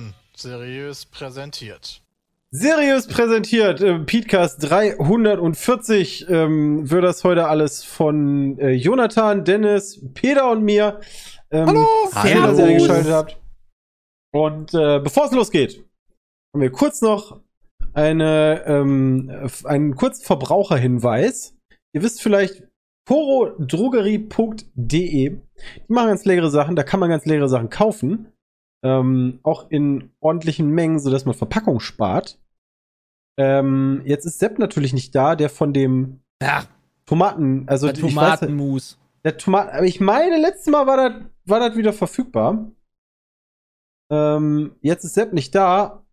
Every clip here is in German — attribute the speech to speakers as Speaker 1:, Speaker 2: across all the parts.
Speaker 1: Fakten seriös präsentiert.
Speaker 2: Seriös präsentiert, äh, Podcast 340 ähm, wird das heute alles von äh, Jonathan, Dennis, Peter und mir. Ähm,
Speaker 3: Hallo,
Speaker 2: schön, dass ihr eingeschaltet habt. Und äh, bevor es losgeht, haben wir kurz noch eine, ähm, einen kurzen Verbraucherhinweis. Ihr wisst vielleicht, porodrogerie.de, die machen ganz leckere Sachen, da kann man ganz leckere Sachen kaufen. Ähm, auch in ordentlichen Mengen, sodass man Verpackung spart. Ähm, jetzt ist Sepp natürlich nicht da, der von dem
Speaker 3: Ja,
Speaker 2: Tomaten, also
Speaker 3: der
Speaker 2: weiß,
Speaker 3: Tomatenmus.
Speaker 2: der Tomaten, aber ich meine, letztes Mal war das war das wieder verfügbar. Ähm, jetzt ist Sepp nicht da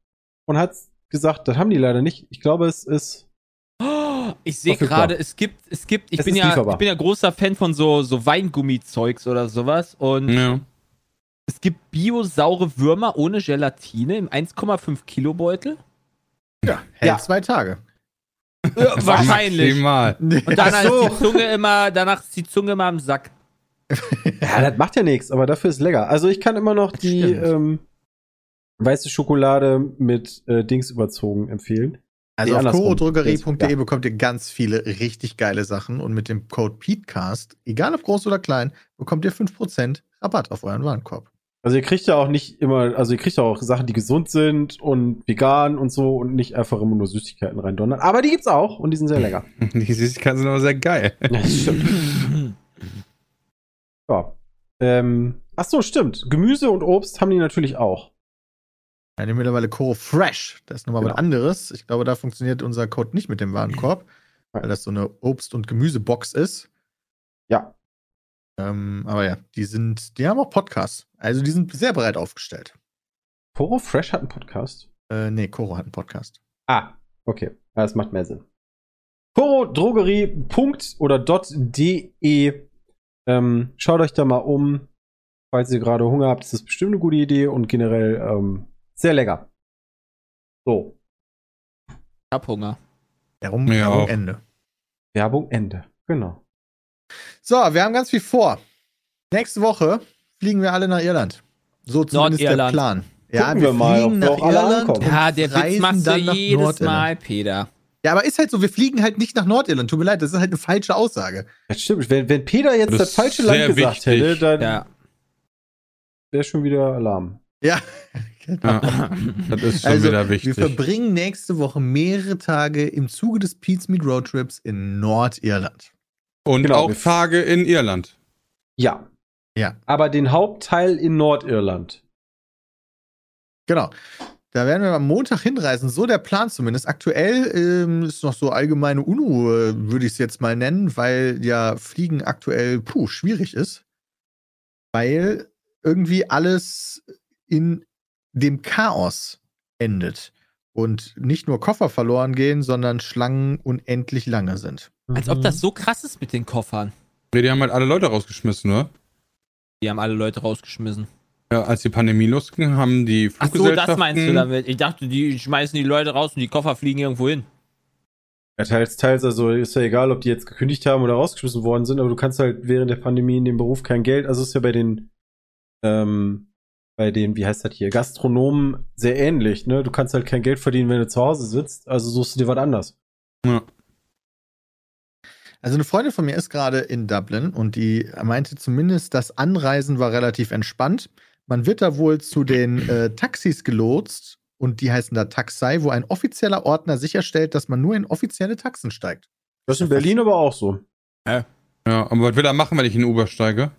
Speaker 2: und hat gesagt, das haben die leider nicht. Ich glaube, es ist
Speaker 3: Oh, ich sehe gerade, es gibt, es gibt, ich
Speaker 2: Es
Speaker 3: bin ja,
Speaker 2: lieferbar.
Speaker 3: ich bin ja großer Fan von so, so Weingummizeugs oder sowas und
Speaker 4: Ja.
Speaker 3: Es gibt biosaure Würmer ohne Gelatine im 1,5 Kilo Beutel.
Speaker 5: Ja, hält
Speaker 2: Ja.
Speaker 5: zwei Tage.
Speaker 3: Ja, wahrscheinlich.
Speaker 4: Maximal.
Speaker 3: Und danach
Speaker 2: Ach so.
Speaker 3: ist die Zunge immer, danach ist die Zunge immer am Sack.
Speaker 2: Ja, das macht ja nichts, aber dafür ist lecker. Also ich kann immer noch die
Speaker 5: Stimmt.
Speaker 2: ähm, weiße Schokolade mit äh, Dings überzogen empfehlen.
Speaker 5: Also
Speaker 2: Nee,
Speaker 5: auf chorodrogerie.de
Speaker 2: Ja.
Speaker 5: bekommt ihr ganz viele richtig geile Sachen und mit dem Code PETECAST, egal ob groß oder klein, bekommt ihr 5% Rabatt auf euren Warenkorb.
Speaker 2: Also ihr kriegt ja auch nicht immer, also ihr kriegt ja auch Sachen, die gesund sind und vegan und so und nicht einfach immer nur Süßigkeiten reindonnern. Aber die gibt's auch und die sind sehr lecker.
Speaker 4: Die Süßigkeiten sind aber sehr geil.
Speaker 2: ja, das stimmt. Ja. Ähm, ach so, stimmt. Gemüse und Obst haben die natürlich auch.
Speaker 5: Ja, die haben mittlerweile Coro Fresh. Das ist nochmal
Speaker 2: Genau.
Speaker 5: was anderes. Ich glaube, da funktioniert unser Code nicht mit dem Warenkorb, weil das so eine Obst- und Gemüsebox ist.
Speaker 2: Ja.
Speaker 5: Ähm, aber ja, die sind, die haben auch Podcasts. Also die sind sehr breit aufgestellt.
Speaker 2: Poro Fresh hat einen Podcast.
Speaker 5: Äh, nee, Coro hat einen Podcast.
Speaker 2: Ah, okay. Das macht mehr Sinn. Chorodrogerie. oder .de. Ähm, schaut euch da mal um. Falls ihr gerade Hunger habt, ist das bestimmt eine gute Idee und generell ähm, sehr lecker. So,
Speaker 3: Ich hab Hunger.
Speaker 5: Darum,
Speaker 4: Ja, auch.
Speaker 5: Ende.
Speaker 2: Werbung Ende. Genau.
Speaker 5: So, wir haben ganz viel vor. Nächste Woche fliegen wir alle nach Irland. So zumindest der
Speaker 3: Nordirland.
Speaker 5: Plan. Ja,
Speaker 2: Gucken
Speaker 5: wir
Speaker 2: wir mal,
Speaker 5: fliegen
Speaker 2: wir
Speaker 5: nach Irland.
Speaker 3: Ja, der Witz
Speaker 5: reisen
Speaker 3: machst du
Speaker 5: dann nach
Speaker 3: jedes
Speaker 5: Nordirland.
Speaker 3: Mal, Peter.
Speaker 5: Ja, aber ist halt so, wir fliegen halt nicht nach Nordirland. Tut mir leid, das ist halt eine falsche Aussage.
Speaker 2: Das stimmt. Wenn, wenn Peter jetzt
Speaker 4: Das
Speaker 2: das, falsche Land gesagt
Speaker 4: wichtig.
Speaker 2: hätte, dann
Speaker 3: Ja.
Speaker 2: wäre schon wieder Alarm.
Speaker 5: Ja.
Speaker 4: Ja, das ist schon
Speaker 5: also,
Speaker 4: wieder
Speaker 5: wir
Speaker 4: wichtig.
Speaker 5: verbringen nächste Woche mehrere Tage im Zuge des Pete's Meat Road Trips in Nordirland.
Speaker 4: Und
Speaker 2: Genau,
Speaker 4: auch
Speaker 2: wir-
Speaker 4: Tage in Irland.
Speaker 2: Ja.
Speaker 5: Ja.
Speaker 2: Aber den Hauptteil in Nordirland.
Speaker 5: Genau. Da werden wir am Montag hinreisen, so der Plan zumindest. Aktuell ähm, ist noch so allgemeine Unruhe, würde ich es jetzt mal nennen, weil ja Fliegen aktuell, puh, schwierig ist. Weil irgendwie alles in dem Chaos endet. Und nicht nur Koffer verloren gehen, sondern Schlangen unendlich lange sind.
Speaker 3: Als ob das so krass ist mit den Koffern.
Speaker 4: Nee, die haben halt alle Leute rausgeschmissen, ne?
Speaker 3: Die haben alle Leute rausgeschmissen.
Speaker 4: Ja, als die Pandemie losging, haben die
Speaker 3: Ach so,
Speaker 4: Fluggesellschaften...
Speaker 3: das meinst du damit? Ich dachte, die schmeißen die Leute raus und die Koffer fliegen irgendwo hin.
Speaker 2: Ja, teils, teils, also ist ja egal, ob die jetzt gekündigt haben oder rausgeschmissen worden sind, aber du kannst halt während der Pandemie in dem Beruf kein Geld, also ist ja bei den, ähm, bei den, wie heißt das hier, Gastronomen sehr ähnlich, ne? Du kannst halt kein Geld verdienen, wenn du zu Hause sitzt, also suchst du dir was anderes.
Speaker 4: Ja.
Speaker 5: Also eine Freundin von mir ist gerade in Dublin und die meinte zumindest, das Anreisen war relativ entspannt. Man wird da wohl zu den äh, Taxis gelotst und die heißen da Taxi, wo ein offizieller Ordner sicherstellt, dass man nur in offizielle Taxen steigt.
Speaker 2: Das ist in Berlin aber auch so.
Speaker 4: Ja, aber was will er machen, wenn ich in den Uber steige?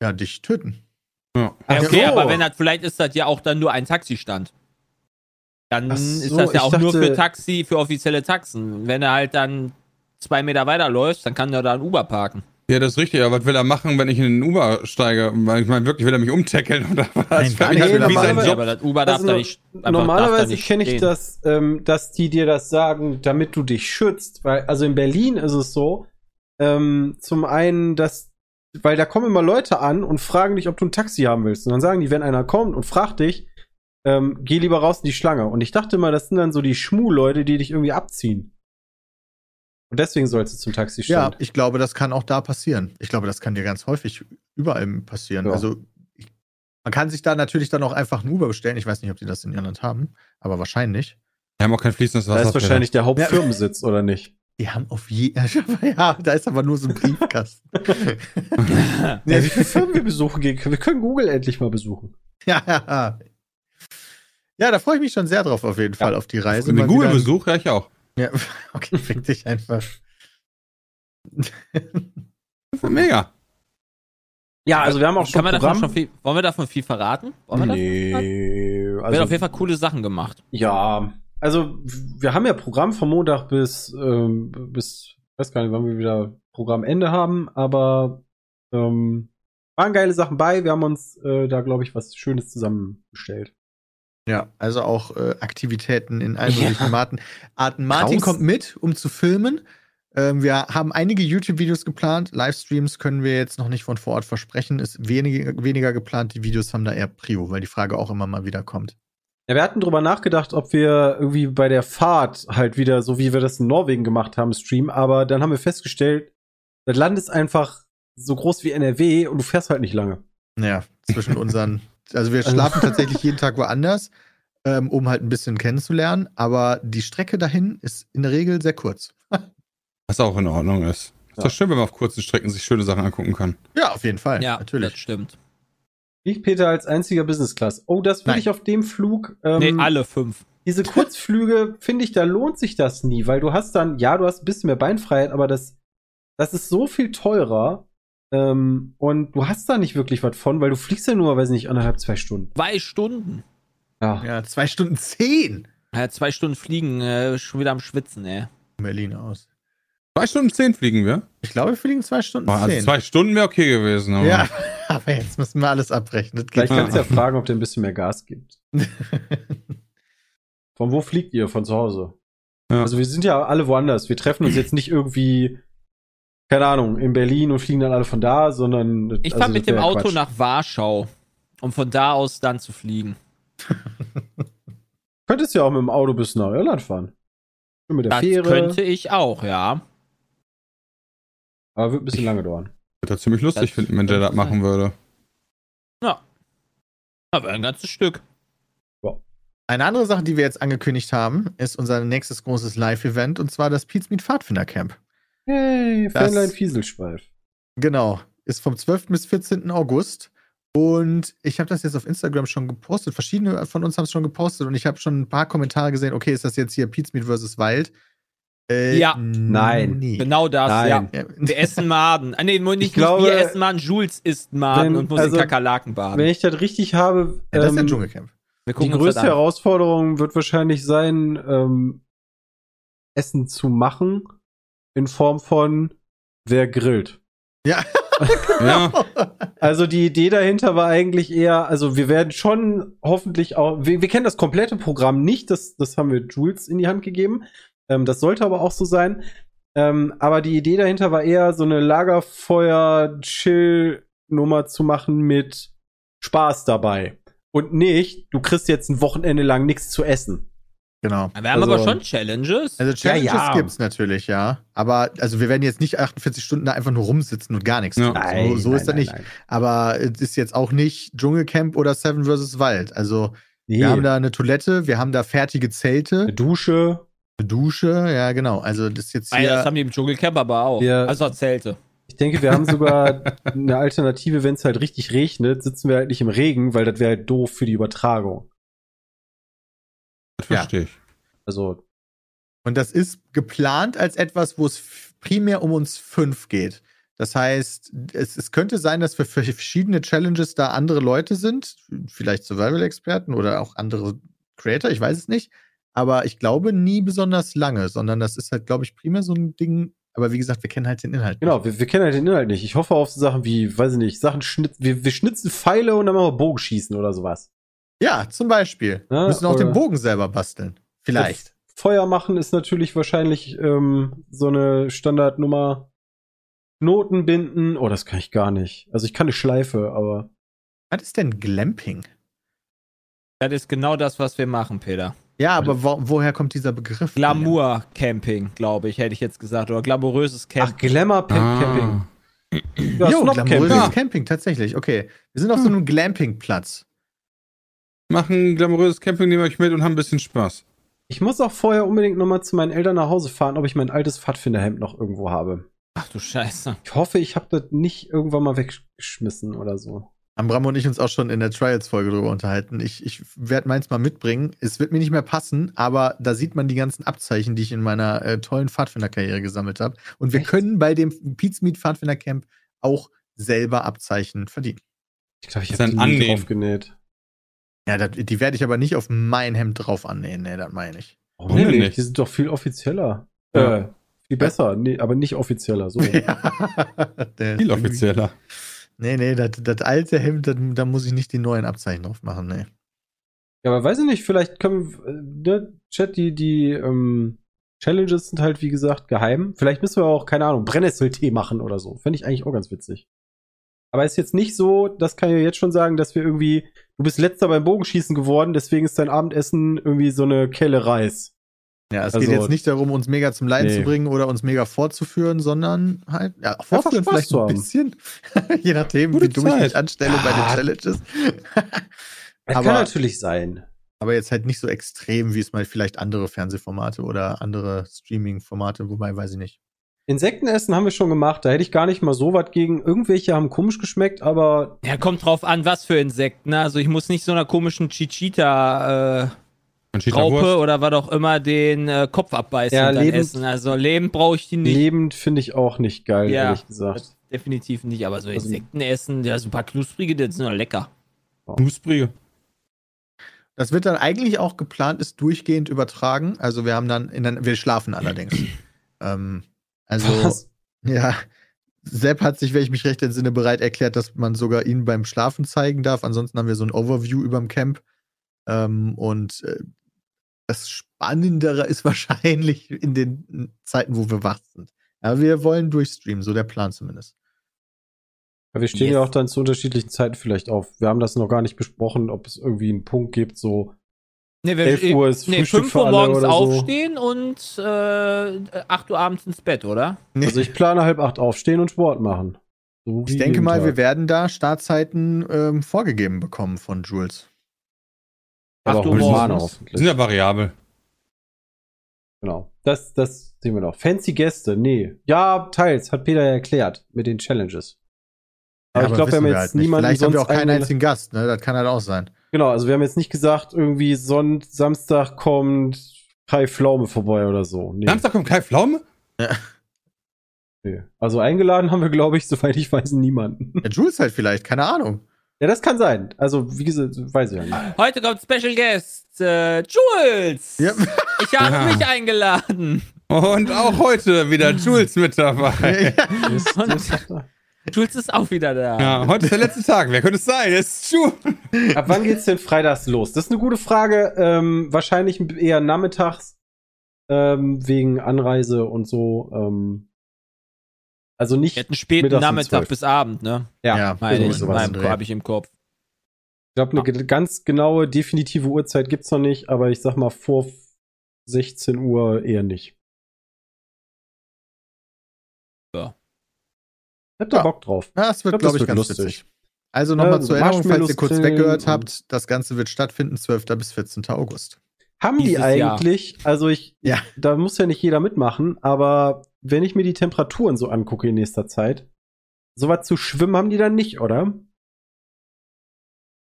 Speaker 5: Ja, dich töten.
Speaker 4: Ja.
Speaker 2: Ach
Speaker 3: okay,
Speaker 2: so.
Speaker 3: aber wenn das, vielleicht ist das ja auch dann nur ein Taxistand. Dann
Speaker 2: Ach
Speaker 3: ist
Speaker 2: so,
Speaker 3: das ja auch nur
Speaker 2: dachte-
Speaker 3: für Taxi, für offizielle Taxen. Wenn er halt dann zwei Meter weiterläuft, dann kann er da ein Uber parken.
Speaker 4: Ja, das ist richtig, aber was will er machen, wenn ich in den Uber steige? Weil ich meine, wirklich, will er mich umtackeln oder was?
Speaker 5: Nein, gar
Speaker 4: Wie
Speaker 5: nicht.
Speaker 4: sein Job?
Speaker 3: aber das Uber darf
Speaker 2: Also
Speaker 3: da nicht. da
Speaker 2: Normalerweise
Speaker 3: nicht
Speaker 2: kenne ich das, ähm, dass die dir das sagen, damit du dich schützt, weil, also in Berlin ist es so, ähm, zum einen, dass, weil da kommen immer Leute an und fragen dich, ob du ein Taxi haben willst. Und dann sagen die, wenn einer kommt und fragt dich, ähm, geh lieber raus in die Schlange. Und ich dachte mal, das sind dann so die Schmu-Leute, die dich irgendwie abziehen. Und deswegen sollst du zum
Speaker 5: Ja,
Speaker 2: Taxistand.
Speaker 5: ich glaube, das kann auch da passieren. Ich glaube, das kann dir ganz häufig überall passieren.
Speaker 2: Ja.
Speaker 5: Also ich Man kann sich da natürlich dann auch einfach ein Uber bestellen. Ich weiß nicht, ob die das in Irland haben, aber wahrscheinlich.
Speaker 4: Wir haben auch kein fließendes
Speaker 2: Da
Speaker 4: Wasser.
Speaker 2: ist wahrscheinlich der Hauptfirmensitz, oder nicht?
Speaker 5: Die haben auf je. Ja, da ist aber nur so ein Briefkasten.
Speaker 2: Ja, wie viele Firmen wir besuchen gehen können. Wir können Google endlich mal besuchen.
Speaker 5: ja, ja. Ja, da freue ich mich schon sehr drauf, auf jeden Fall, auf die Reise.
Speaker 4: Den Google-Besuch, ja, ich auch.
Speaker 5: Ja, okay, fick dich einfach.
Speaker 4: Mega.
Speaker 2: Ja, also wir haben auch schon
Speaker 3: Kann man davon
Speaker 2: Programm.
Speaker 3: schon viel, wollen wir davon viel verraten? Wollen wir
Speaker 2: nee,
Speaker 3: Wir
Speaker 2: also,
Speaker 3: haben auf jeden Fall coole Sachen gemacht.
Speaker 2: ja, also wir haben ja Programm von Montag bis, ähm, bis, ich weiß gar nicht, wann wir wieder Programmende haben, aber ähm, waren geile Sachen bei. Wir haben uns äh, da, glaube ich, was Schönes zusammengestellt.
Speaker 5: Ja, also auch äh, Aktivitäten in allen
Speaker 3: Ja.
Speaker 5: möglichen Arten. Arten. Martin
Speaker 2: Raus.
Speaker 5: kommt mit, um zu filmen. Ähm, wir haben einige YouTube-Videos geplant. Livestreams können wir jetzt noch nicht von vor Ort versprechen. Ist weniger, weniger geplant. Die Videos haben da eher Prio, weil die Frage auch immer mal wieder kommt.
Speaker 2: Ja, wir hatten drüber nachgedacht, ob wir irgendwie bei der Fahrt halt wieder, so wie wir das in Norwegen gemacht haben, streamen, aber dann haben wir festgestellt, das Land ist einfach so groß wie NRW und du fährst halt nicht lange.
Speaker 5: Ja, zwischen unseren. Also wir schlafen tatsächlich jeden Tag woanders, ähm, um halt ein bisschen kennenzulernen. Aber die Strecke dahin ist in der Regel sehr kurz.
Speaker 4: Was auch in Ordnung ist. Ist
Speaker 2: Ja.
Speaker 4: doch schön, wenn man auf kurzen Strecken sich schöne Sachen angucken kann.
Speaker 5: Ja, auf jeden Fall.
Speaker 3: Ja, das
Speaker 5: natürlich.
Speaker 3: stimmt.
Speaker 2: Ich, Peter, als einziger Business Class. Oh, das würde
Speaker 5: Nein.
Speaker 2: ich auf dem Flug. Ähm,
Speaker 3: nee, alle fünf.
Speaker 2: Diese Kurzflüge, finde ich, da lohnt sich das nie, weil du hast dann, ja, du hast ein bisschen mehr Beinfreiheit, aber das, das ist so viel teurer. Ähm, und du hast da nicht wirklich was von, weil du fliegst ja nur, weiß nicht, anderthalb, zwei Stunden.
Speaker 3: Zwei Stunden.
Speaker 2: Ja.
Speaker 5: Ja, zwei Stunden zehn.
Speaker 3: Ja, zwei Stunden fliegen, äh, schon wieder am Schwitzen, ey.
Speaker 5: Berlin aus.
Speaker 4: Zwei Stunden zehn fliegen wir.
Speaker 5: Ich glaube, wir fliegen zwei Stunden
Speaker 4: Boah, also
Speaker 5: zehn.
Speaker 4: zwei Stunden wäre okay gewesen. Aber
Speaker 5: Ja, aber jetzt müssen wir alles geht
Speaker 2: Vielleicht
Speaker 4: Ja.
Speaker 2: kannst du ja fragen, ob der ein bisschen mehr Gas gibt. Von wo fliegt ihr? Von zu Hause?
Speaker 4: Ja.
Speaker 2: Also wir sind ja alle woanders. Wir treffen uns jetzt nicht irgendwie, keine Ahnung, in Berlin und fliegen dann alle von da, sondern.
Speaker 3: Ich
Speaker 2: also
Speaker 3: fahre mit dem Auto
Speaker 2: Quatsch.
Speaker 3: nach Warschau, um von da aus dann zu fliegen.
Speaker 2: Könntest ja auch mit dem Auto bis nach Irland fahren. Mit der
Speaker 3: Das
Speaker 2: Fähre.
Speaker 3: könnte ich auch, ja.
Speaker 2: Aber wird ein bisschen lange dauern.
Speaker 4: würde das ziemlich lustig
Speaker 3: Das
Speaker 4: finden, wenn der das machen würde.
Speaker 3: Aber ein ganzes Stück.
Speaker 5: Eine andere Sache, die wir jetzt angekündigt haben, ist unser nächstes großes Live-Event und zwar das Pizza Meet Pfadfinder Camp.
Speaker 2: Hey, Fähnlein Fieselschweif.
Speaker 5: Genau. Ist vom 12. bis 14. August. Und ich habe das jetzt auf Instagram schon gepostet. Verschiedene von uns haben es schon gepostet und ich habe schon ein paar Kommentare gesehen. Okay, ist das jetzt hier Pizza Meet versus Wild? Äh,
Speaker 3: Ja.
Speaker 2: Nein.
Speaker 5: Nee.
Speaker 3: Genau das,
Speaker 2: Nein.
Speaker 3: ja. Wir essen Maden. Ah, nee, nicht,
Speaker 2: Ich glaube,
Speaker 3: nicht wir essen Maden, Jules isst Maden
Speaker 2: wenn-
Speaker 3: und muss
Speaker 2: also,
Speaker 3: in Kakerlaken baden.
Speaker 2: Wenn ich das richtig habe,
Speaker 5: ja, das ist der
Speaker 2: ähm,
Speaker 5: Dschungelcamp.
Speaker 3: Wir
Speaker 2: die größte. Herausforderung wird wahrscheinlich sein, ähm, Essen zu machen in Form von wer grillt.
Speaker 5: Ja.
Speaker 4: Ja.
Speaker 2: Also die Idee dahinter war eigentlich eher, also wir werden schon hoffentlich auch, wir, wir kennen das komplette Programm nicht, das, das haben wir Jules in die Hand gegeben. Ähm, das sollte aber auch so sein. Ähm, aber die Idee dahinter war eher so eine Lagerfeuer-Chill-Nummer zu machen mit Spaß dabei. Und nicht, du kriegst jetzt ein Wochenende lang nichts zu essen.
Speaker 5: Genau.
Speaker 3: Wir haben
Speaker 2: Also-
Speaker 3: aber schon Challenges.
Speaker 5: Also Challenges
Speaker 2: Ja, ja.
Speaker 5: gibt's natürlich, ja. Aber also wir werden jetzt nicht 48 Stunden da einfach nur rumsitzen und gar nichts
Speaker 4: Ja.
Speaker 5: tun. So, so ist das nicht.
Speaker 2: nein.
Speaker 5: Aber es ist jetzt auch nicht Dschungelcamp oder Seven vs. Wild. Also
Speaker 2: Nee.
Speaker 5: wir haben da eine Toilette, wir haben da fertige Zelte,
Speaker 2: eine Dusche.
Speaker 5: eine Dusche, ja genau. Also das ist jetzt
Speaker 3: Ah, ja, das
Speaker 5: hier.
Speaker 3: haben die im Dschungelcamp aber auch. Also Zelte.
Speaker 2: Ich denke, wir haben sogar eine Alternative, wenn es halt richtig regnet, sitzen wir halt nicht im Regen, weil das wäre halt doof für die Übertragung.
Speaker 4: Das
Speaker 5: Ja.
Speaker 4: verstehe ich.
Speaker 2: Also,
Speaker 5: Und das ist geplant als etwas, wo es primär um uns fünf geht. Das heißt, es, es könnte sein, dass für, für verschiedene Challenges da andere Leute sind, vielleicht Survival-Experten oder auch andere Creator, ich weiß es nicht. Aber ich glaube nie besonders lange, sondern das ist halt, glaube ich, primär so ein Ding. Aber wie gesagt, wir kennen halt den Inhalt.
Speaker 2: genau, wir, wir kennen halt den Inhalt nicht. Ich hoffe auf so Sachen wie, weiß ich nicht, Sachen schnitzen, wir, wir schnitzen Pfeile und dann machen wir Bogenschießen oder sowas.
Speaker 5: Ja, zum Beispiel.
Speaker 2: Ja,
Speaker 5: Müssen auch den Bogen selber basteln. Vielleicht.
Speaker 2: Feuer machen ist natürlich wahrscheinlich ähm, so eine Standardnummer. Knoten binden, oh, das kann ich gar nicht. Also ich kann eine Schleife, aber
Speaker 5: Was ist denn Glamping?
Speaker 3: Das ist genau das, was wir machen, Peter.
Speaker 5: Ja, aber wo, woher kommt dieser Begriff?
Speaker 3: Glamour-Camping, glaube ich, hätte ich jetzt gesagt. Oder glamouröses
Speaker 2: ach,
Speaker 3: Camp.
Speaker 2: Glamour Pimp
Speaker 4: Ah.
Speaker 2: Camping. Ja,
Speaker 5: jo, glamouröses
Speaker 4: Ja.
Speaker 5: Camping, tatsächlich. Okay. Wir sind auf so einem Glampingplatz.
Speaker 4: Machen ein glamouröses Camping, nehmen euch mit und haben ein bisschen Spaß.
Speaker 2: Ich muss auch vorher unbedingt nochmal zu meinen Eltern nach Hause fahren, ob ich mein altes Pfadfinderhemd noch irgendwo habe.
Speaker 3: Ach du Scheiße.
Speaker 2: Ich hoffe, ich habe das nicht irgendwann mal weggeschmissen oder so.
Speaker 5: Haben Bram und ich uns auch schon in der Trials-Folge drüber unterhalten. Ich, ich werde meins mal mitbringen. Es wird mir nicht mehr passen, aber da sieht man die ganzen Abzeichen, die ich in meiner äh, tollen Pfadfinderkarriere gesammelt habe. Und wir
Speaker 2: Echt?
Speaker 5: können bei dem Meat Pfadfinder Camp auch selber Abzeichen verdienen.
Speaker 2: Ich glaube, ich habe
Speaker 4: ist
Speaker 2: die
Speaker 4: ein
Speaker 2: nie
Speaker 4: Annehmen.
Speaker 2: draufgenäht.
Speaker 5: Ja, das, die werde ich aber nicht auf mein Hemd drauf annähen. Nee, das meine ich.
Speaker 2: Warum
Speaker 4: denn
Speaker 2: nicht? Die sind doch viel offizieller.
Speaker 4: Ja.
Speaker 2: Äh, viel besser, nee, aber nicht offizieller. So.
Speaker 5: Der-
Speaker 4: Viel offizieller.
Speaker 5: Nee, nee, das, alte Hemd, da muss ich nicht die neuen Abzeichen drauf machen, nee.
Speaker 2: Ja, aber weiß ich nicht, vielleicht können wir, äh, ne, Chat, die, die ähm, Challenges sind halt, wie gesagt, geheim. Vielleicht müssen wir auch, keine Ahnung, Brennnesseltee machen oder so. Fände ich eigentlich auch ganz witzig. Aber ist jetzt nicht so, das kann ich ja jetzt schon sagen, dass wir irgendwie, du bist letzter beim Bogenschießen geworden, deswegen ist dein Abendessen irgendwie so eine Kelle Reis.
Speaker 5: Ja, es
Speaker 2: Also-
Speaker 5: geht jetzt nicht darum, uns mega zum Leiden
Speaker 2: Nee.
Speaker 5: zu bringen oder uns mega vorzuführen, sondern halt, ja, vorführen vielleicht
Speaker 2: zu
Speaker 5: ein bisschen. Je nachdem,
Speaker 4: Gute
Speaker 5: wie dumm ich
Speaker 4: Zeit.
Speaker 5: mich anstelle bei den
Speaker 2: Ah.
Speaker 5: Challenges.
Speaker 2: Das
Speaker 5: Aber-
Speaker 2: kann natürlich sein.
Speaker 5: Aber jetzt halt nicht so extrem, wie es mal vielleicht andere Fernsehformate oder andere Streaming-Formate, wobei weiß ich nicht.
Speaker 2: Insektenessen haben wir schon gemacht, da hätte ich gar nicht mal so was gegen. Irgendwelche haben komisch geschmeckt, aber
Speaker 3: Ja, kommt drauf an, was für Insekten. ne? Also ich muss nicht so einer komischen Chichita äh,
Speaker 4: Ein
Speaker 3: Raupe oder was auch immer den äh, Kopf abbeißen
Speaker 2: Ja,
Speaker 3: und dann
Speaker 2: lebend-
Speaker 3: essen. Also lebend brauche ich die nicht.
Speaker 2: lebend finde ich auch nicht geil,
Speaker 3: Ja.
Speaker 2: ehrlich gesagt.
Speaker 3: Definitiv nicht, aber so
Speaker 2: Also-
Speaker 3: Insekten essen, ja, super knusprige, die sind doch lecker.
Speaker 4: Knusprige.
Speaker 5: Das wird dann eigentlich auch geplant, ist durchgehend übertragen. Also wir haben dann, in der, wir schlafen allerdings. ähm, also,
Speaker 2: Was?
Speaker 5: ja, Sepp hat sich, wenn ich mich recht entsinne, bereit erklärt, dass man sogar ihn beim Schlafen zeigen darf. Ansonsten haben wir so ein Overview überm Camp. Ähm, und äh, das Spannendere ist wahrscheinlich in den Zeiten, wo wir wach sind. Aber wir wollen durchstreamen, so der Plan zumindest.
Speaker 2: Ja, wir stehen
Speaker 3: Yes.
Speaker 2: ja auch dann zu unterschiedlichen Zeiten vielleicht auf. Wir haben das noch gar nicht besprochen, ob es irgendwie einen Punkt gibt, so
Speaker 3: Nee, wir,
Speaker 2: 11 Uhr ist
Speaker 3: nee,
Speaker 2: Frühstück
Speaker 3: 5
Speaker 2: für
Speaker 3: Uhr morgens
Speaker 2: so.
Speaker 3: aufstehen und äh, 8 Uhr abends ins Bett, oder?
Speaker 2: Also ich plane halb acht aufstehen und Sport machen. So
Speaker 5: Ich denke mal, wir
Speaker 2: Tag.
Speaker 5: werden da Startzeiten ähm, vorgegeben bekommen von Jules.
Speaker 2: Aber
Speaker 3: 8 Uhr morgens.
Speaker 4: Sind ja variabel.
Speaker 2: Genau. Das, das sehen wir noch. Fancy Gäste, nee. Ja, teils, hat Peter ja erklärt mit den Challenges. Aber
Speaker 5: Ja,
Speaker 2: ich glaube, wir haben jetzt
Speaker 5: halt
Speaker 2: niemanden
Speaker 5: Vielleicht haben wir
Speaker 2: sonst
Speaker 5: auch keinen einzigen Gast, ne? Das kann halt auch sein.
Speaker 2: Genau, also wir haben jetzt nicht gesagt, irgendwie Sonn Samstag kommt Kai Pflaume vorbei oder so. Nee,
Speaker 4: Samstag kommt Kai Pflaume?
Speaker 2: nee. Also eingeladen haben wir, glaube ich, soweit ich weiß, niemanden.
Speaker 5: Ja, Jules halt vielleicht, keine Ahnung.
Speaker 2: ja, das kann sein. Also, wie gesagt, weiß ich ja nicht.
Speaker 3: Heute kommt Special Guest äh, Jules.
Speaker 5: Ja.
Speaker 3: Ich habe
Speaker 4: Ja.
Speaker 3: mich eingeladen.
Speaker 4: Und auch heute wieder Jules mit dabei.
Speaker 2: Mist, sagt er.
Speaker 3: Jules ist auch wieder da.
Speaker 4: Ja, heute ist der letzte Tag. Wer könnte es sein? Es ist Jules.
Speaker 2: Ab wann geht's denn freitags los? Das ist eine gute Frage. Ähm, wahrscheinlich eher nachmittags ähm, wegen Anreise und so. Ähm, also
Speaker 3: Wir
Speaker 2: nicht.
Speaker 3: hätten späten Nachmittag
Speaker 2: 12.
Speaker 3: bis Abend, ne?
Speaker 5: Ja,
Speaker 3: Meine
Speaker 2: irgendwie
Speaker 3: ich, habe ich im Kopf.
Speaker 2: Ich glaube, eine ge- ganz genaue, definitive Uhrzeit gibt's noch nicht, aber ich sag mal vor 16 Uhr eher nicht. Habt ihr
Speaker 5: Ja.
Speaker 2: Bock drauf?
Speaker 5: Ja, das wird,
Speaker 2: Ich glaub,
Speaker 5: glaube
Speaker 2: das wird
Speaker 5: ganz
Speaker 2: lustig.
Speaker 5: witzig. Also nochmal
Speaker 2: Äh,
Speaker 5: zur Erinnerung, falls ihr kurz weggehört habt, das Ganze wird stattfinden, 12. bis 14. August.
Speaker 2: Haben die
Speaker 3: Dieses Jahr.
Speaker 2: eigentlich, also ich,
Speaker 5: Ja.
Speaker 2: da muss ja nicht jeder mitmachen, aber wenn ich mir die Temperaturen so angucke in nächster Zeit, sowas zu schwimmen haben die dann nicht, oder?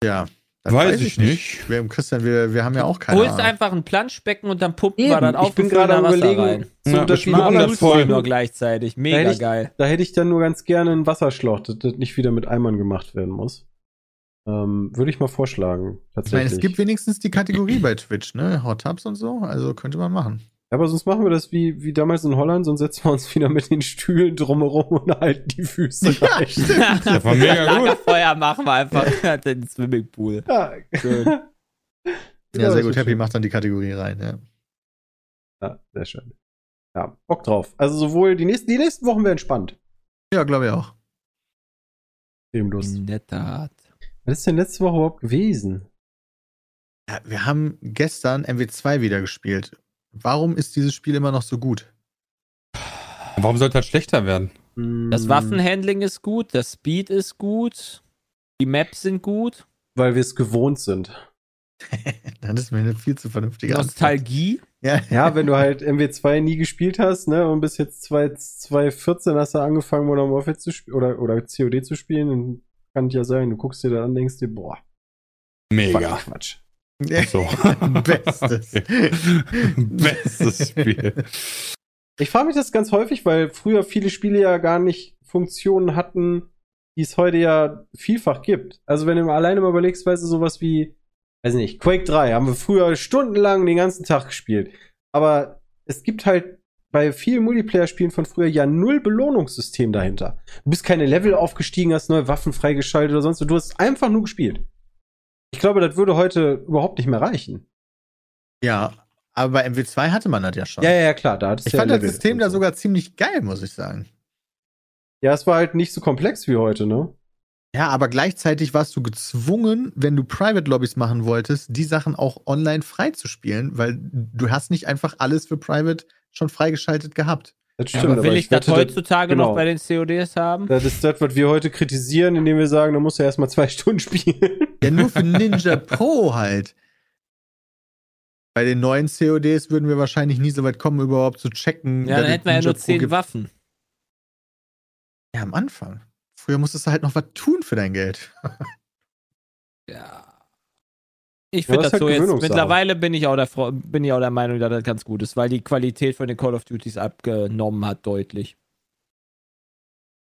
Speaker 5: Ja. Das
Speaker 4: Weiß ich nicht.
Speaker 5: Wir, Christian, wir, wir haben ja auch keine
Speaker 3: Holst
Speaker 5: Ahnung.
Speaker 3: einfach ein Planschbecken und dann pumpen
Speaker 2: Eben,
Speaker 3: wir das
Speaker 2: ich
Speaker 3: auf
Speaker 2: bin
Speaker 3: und füllen
Speaker 2: gerade
Speaker 3: da
Speaker 2: am
Speaker 3: Wasser
Speaker 2: überlegen,
Speaker 3: rein.
Speaker 2: so
Speaker 4: Ja,
Speaker 2: das
Speaker 4: wir machen
Speaker 2: Roller-
Speaker 4: das voll.
Speaker 3: nur gleichzeitig.
Speaker 2: Da
Speaker 3: Mega
Speaker 2: hätte ich-
Speaker 3: geil.
Speaker 2: Da hätte ich dann nur ganz gerne einen Wasserschlauch, dass das nicht wieder mit Eimern gemacht werden muss. Ähm, Würde ich mal vorschlagen.
Speaker 5: Ich
Speaker 2: Tatsächlich.
Speaker 5: meine, es gibt wenigstens die Kategorie bei Twitch, ne? Hot Tubs und so, also könnte man machen.
Speaker 2: Aber sonst machen wir das wie, wie damals in Holland, sonst setzen wir uns wieder mit den Stühlen drumherum und halten die Füße rein.
Speaker 4: Das war mega gut.
Speaker 3: Lagerfeuer machen wir einfach den Swimmingpool.
Speaker 2: Ja,
Speaker 3: Schön.
Speaker 5: Ja, sehr
Speaker 2: das
Speaker 5: gut. Happy
Speaker 2: schön.
Speaker 5: macht dann die Kategorie rein, ja.
Speaker 2: Ja, sehr schön. Ja, Bock drauf. Also sowohl die nächsten, die nächsten Wochen werden spannend.
Speaker 5: Ja, glaube ich auch.
Speaker 2: Dem Lust.
Speaker 3: In der Tat.
Speaker 2: Was ist denn letzte Woche überhaupt gewesen?
Speaker 5: Ja, wir haben gestern MW2 wieder gespielt. Warum ist dieses Spiel immer noch so gut?
Speaker 4: Warum sollte das schlechter werden?
Speaker 3: Das Waffenhandling ist gut, das Speed ist gut, die Maps sind gut,
Speaker 2: Weil wir es gewohnt sind.
Speaker 5: Dann ist mir eine viel zu vernünftige Antwort.
Speaker 3: Nostalgie.
Speaker 5: Ja,
Speaker 2: Ja, wenn du halt MW2 nie gespielt hast, ne, und bis jetzt 2 2014 hast du angefangen, Modern Warfare zu spielen oder, oder COD zu spielen, dann kann ich ja sagen, du guckst dir da an, denkst dir, boah,
Speaker 4: Mega.
Speaker 2: Quatsch.
Speaker 4: So.
Speaker 5: Bestes.
Speaker 4: Okay. Bestes Spiel.
Speaker 2: Ich frage mich das ganz häufig, weil früher viele Spiele ja gar nicht Funktionen hatten, die es heute ja vielfach gibt. Also wenn du mal alleine mal überlegst, weißt du, sowas wie, weiß nicht, Quake 3 haben wir früher stundenlang den ganzen Tag gespielt. Aber es gibt halt bei vielen Multiplayer-Spielen von früher ja null Belohnungssystem dahinter. Du bist keine Level aufgestiegen, hast neue Waffen freigeschaltet oder sonst. was. Du hast einfach nur gespielt. Ich glaube, das würde heute überhaupt nicht mehr reichen.
Speaker 5: ja, aber bei MW2 hatte man das ja schon.
Speaker 2: Ja, ja, ja, klar. Da
Speaker 5: ich
Speaker 2: du ja
Speaker 5: fand das System da
Speaker 2: so.
Speaker 5: sogar ziemlich geil, muss ich sagen.
Speaker 2: Ja, es war halt nicht so komplex wie heute, ne?
Speaker 5: Ja, aber gleichzeitig warst du gezwungen, wenn du Private Lobbys machen wolltest, die Sachen auch online freizuspielen, weil du hast nicht einfach alles für Private schon freigeschaltet gehabt.
Speaker 2: Das
Speaker 3: Ja, aber will ich das
Speaker 2: wette,
Speaker 3: heutzutage
Speaker 2: genau.
Speaker 3: noch bei den CODs haben?
Speaker 2: Das ist das, was wir heute kritisieren, indem wir sagen, da musst du erstmal zwei Stunden spielen.
Speaker 5: Ja, nur für Ninja Pro halt. Bei den neuen CODs würden wir wahrscheinlich nie so weit kommen, überhaupt zu checken.
Speaker 3: Ja, dann hätten wir ja nur
Speaker 5: Pro
Speaker 3: 10
Speaker 5: gibt.
Speaker 3: Waffen.
Speaker 5: Ja, am Anfang. Früher musstest du halt noch was tun für dein Geld.
Speaker 3: Ja. Ich
Speaker 2: Ja,
Speaker 3: finde
Speaker 2: das
Speaker 3: das
Speaker 2: ist
Speaker 3: so
Speaker 2: halt
Speaker 3: jetzt. Mittlerweile bin ich, auch der, bin ich auch der Meinung, dass das ganz gut ist, weil die Qualität von den Call of Duties abgenommen hat, deutlich.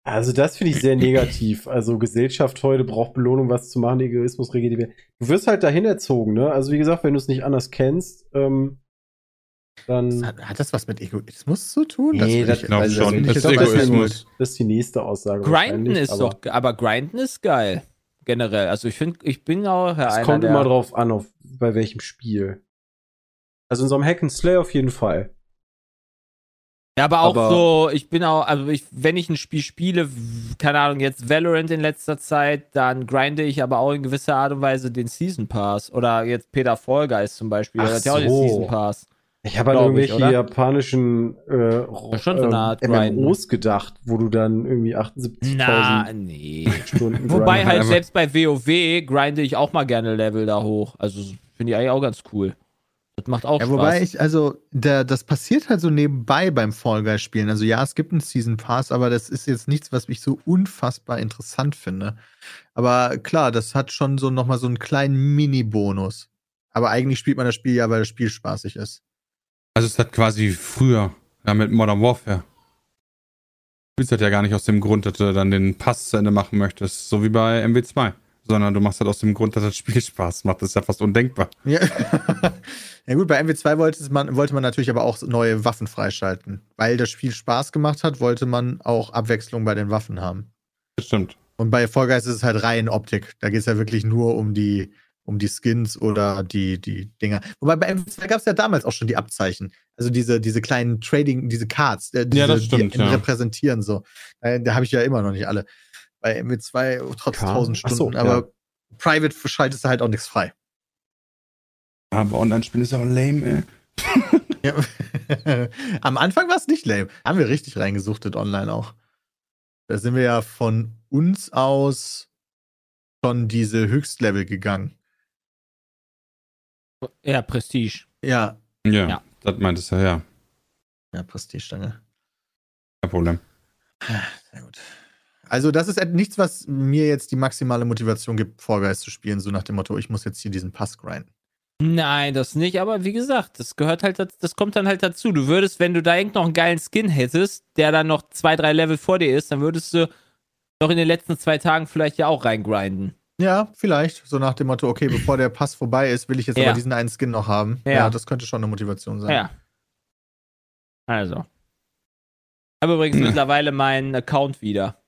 Speaker 2: Also das finde ich sehr negativ. Also Gesellschaft heute braucht Belohnung, was zu machen, Egoismus Welt. Du wirst halt dahin erzogen, ne? Also wie gesagt, wenn du es nicht anders kennst, ähm, dann
Speaker 5: Hat, hat das was mit Egoismus zu tun?
Speaker 2: Nee, das-
Speaker 5: ich-
Speaker 2: Also,
Speaker 4: schon.
Speaker 5: bin ich
Speaker 4: Das ist Egoismus.
Speaker 2: das ist die nächste Aussage.
Speaker 3: Grinden ist
Speaker 2: aber
Speaker 3: doch, aber Grinden ist geil. Generell. Also ich finde, ich bin auch ja,
Speaker 2: Es
Speaker 3: einer
Speaker 2: kommt immer drauf an, auf bei welchem Spiel. Also in so einem Hack and Slay auf jeden Fall.
Speaker 3: Ja, aber auch
Speaker 2: Aber-
Speaker 3: so, ich bin auch, also ich, wenn ich ein Spiel spiele, keine Ahnung, jetzt Valorant in letzter Zeit, dann grinde ich aber auch in gewisser Art und Weise den Season Pass. Oder jetzt Peter Guys zum Beispiel,
Speaker 2: Ach
Speaker 3: der hat ja auch den
Speaker 2: so.
Speaker 3: Season Pass.
Speaker 2: Ich habe an
Speaker 3: ich,
Speaker 2: irgendwelche
Speaker 3: oder?
Speaker 2: japanischen äh,
Speaker 3: schon so eine Art Grinden.
Speaker 2: MMOs gedacht, wo du dann irgendwie
Speaker 3: Na,
Speaker 2: 78.000
Speaker 3: nee.
Speaker 2: Stunden
Speaker 3: Wobei halt selbst bei WoW grinde ich auch mal gerne Level da hoch. Also finde ich eigentlich auch ganz cool. Das macht auch
Speaker 5: Ja,
Speaker 3: Spaß.
Speaker 5: wobei ich, also, der, das passiert halt so nebenbei beim Fall Guys spielen. Also ja, es gibt einen Season Pass, aber das ist jetzt nichts, was ich so unfassbar interessant finde. Aber klar, das hat schon so nochmal so einen kleinen Mini-Bonus. Aber eigentlich spielt man das Spiel ja, weil das Spiel spaßig ist.
Speaker 4: Also es hat quasi früher, ja, mit Modern Warfare. Du spielst das ja gar nicht aus dem Grund, dass du dann den Pass zu Ende machen möchtest, so wie bei MW2. Sondern du machst das aus dem Grund, dass das Spiel Spaß macht. Das ist ja fast undenkbar.
Speaker 5: Ja, ja gut, bei MW2 wollte man, wollte man natürlich aber auch neue Waffen freischalten. Weil das Spiel Spaß gemacht hat, wollte man auch Abwechslung bei den Waffen haben.
Speaker 4: Das stimmt.
Speaker 5: Und bei Fall Guys ist es halt rein Optik. Da geht es ja wirklich nur um die, um die Skins oder die, die Dinger. Wobei bei MW2 gab es ja damals auch schon die Abzeichen. Also diese, diese kleinen Trading, diese Cards, äh, diese,
Speaker 4: Ja, das stimmt,
Speaker 5: die
Speaker 4: ja.
Speaker 5: repräsentieren so. Äh, da habe ich ja immer noch nicht alle. Bei MW2 trotz
Speaker 2: Klar.
Speaker 5: 1000
Speaker 2: Ach so,
Speaker 5: Stunden, aber Private schaltest du halt auch nichts frei.
Speaker 4: Aber Online-Spielen ist auch lame, ey.
Speaker 5: Ja. Am Anfang war es nicht lame. Haben wir richtig reingesuchtet online auch. Da sind wir ja von uns aus schon diese Höchstlevel gegangen.
Speaker 3: ja, Prestige.
Speaker 5: Ja.
Speaker 4: Ja,
Speaker 3: Ja.
Speaker 4: das meintest du, ja.
Speaker 5: Ja, Prestigestange.
Speaker 4: Kein Problem.
Speaker 5: Sehr gut. Also, das ist nichts, was mir jetzt die maximale Motivation gibt, Guys zu spielen, so nach dem Motto, ich muss jetzt hier diesen Pass grinden.
Speaker 3: Nein, das nicht, aber wie gesagt, das gehört halt, das kommt dann halt dazu. Du würdest, wenn du da irgend noch einen geilen Skin hättest, der dann noch zwei, drei Level vor dir ist, dann würdest du noch in den letzten zwei Tagen vielleicht ja auch reingrinden.
Speaker 5: Ja, vielleicht. So nach dem Motto, okay, bevor der Pass vorbei ist, will ich jetzt
Speaker 3: Ja.
Speaker 5: aber diesen einen Skin noch haben.
Speaker 3: Ja.
Speaker 5: Ja. das könnte schon eine Motivation sein.
Speaker 3: Ja. Also. Ich habe übrigens mittlerweile meinen Account wieder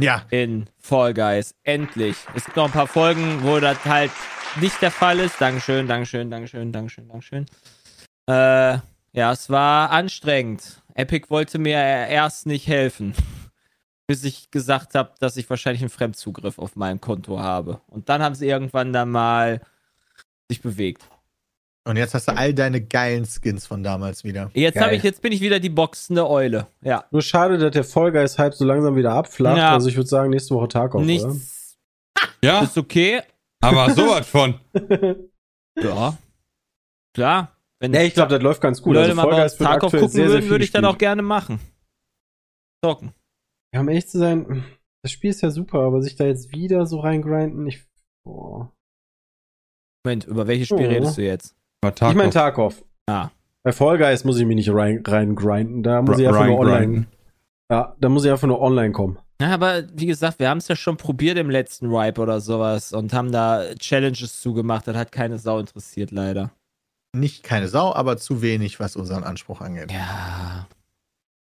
Speaker 5: Ja.
Speaker 3: in Fall Guys. Endlich. Es gibt noch ein paar Folgen, wo das halt nicht der Fall ist. Dankeschön, Dankeschön, Dankeschön, Dankeschön, Dankeschön. Äh, ja, es war anstrengend. Epic wollte mir erst nicht helfen. Bis ich gesagt habe, dass ich wahrscheinlich einen Fremdzugriff auf mein Konto habe. Und dann haben sie irgendwann dann mal sich bewegt.
Speaker 5: Und jetzt hast du all deine geilen Skins von damals wieder.
Speaker 3: Jetzt habe ich, jetzt bin ich wieder die boxende Eule. Ja.
Speaker 2: Nur schade, dass der Fall Guys Hype so langsam wieder abflacht.
Speaker 3: Ja.
Speaker 2: Also ich würde sagen, nächste Woche Tag auf, oder?
Speaker 3: Nichts
Speaker 4: Ja,
Speaker 3: ist okay.
Speaker 4: aber sowas von.
Speaker 3: Ja. Klar. Wenn
Speaker 2: Nee, ich glaube, das läuft ganz gut.
Speaker 3: Leute
Speaker 2: also
Speaker 3: mal uns
Speaker 2: wird
Speaker 3: Tarkov gucken
Speaker 2: sehr, sehr
Speaker 3: würden, würde ich
Speaker 2: gespielt.
Speaker 3: auch gerne machen. Zocken.
Speaker 2: Ja, um ehrlich zu sein, das Spiel ist ja super, aber sich da jetzt wieder so reingrinden, ich. Boah.
Speaker 3: Moment, über welches Spiel
Speaker 2: Oh.
Speaker 3: redest du jetzt?
Speaker 4: War
Speaker 2: Ich meine
Speaker 4: Tarkov.
Speaker 2: Tarkov.
Speaker 3: Ah.
Speaker 2: Bei Fall Guys muss ich mich nicht rein, reingrinden, da muss ich einfach nur online.
Speaker 4: Grinden.
Speaker 2: Ja, da muss ich einfach nur online kommen.
Speaker 3: Ja, aber wie gesagt, wir haben es ja schon probiert im letzten Ripe oder sowas und haben da Challenges zugemacht. Das hat keine Sau interessiert, leider.
Speaker 5: Nicht keine Sau, aber zu wenig, was unseren Anspruch angeht.
Speaker 3: Ja.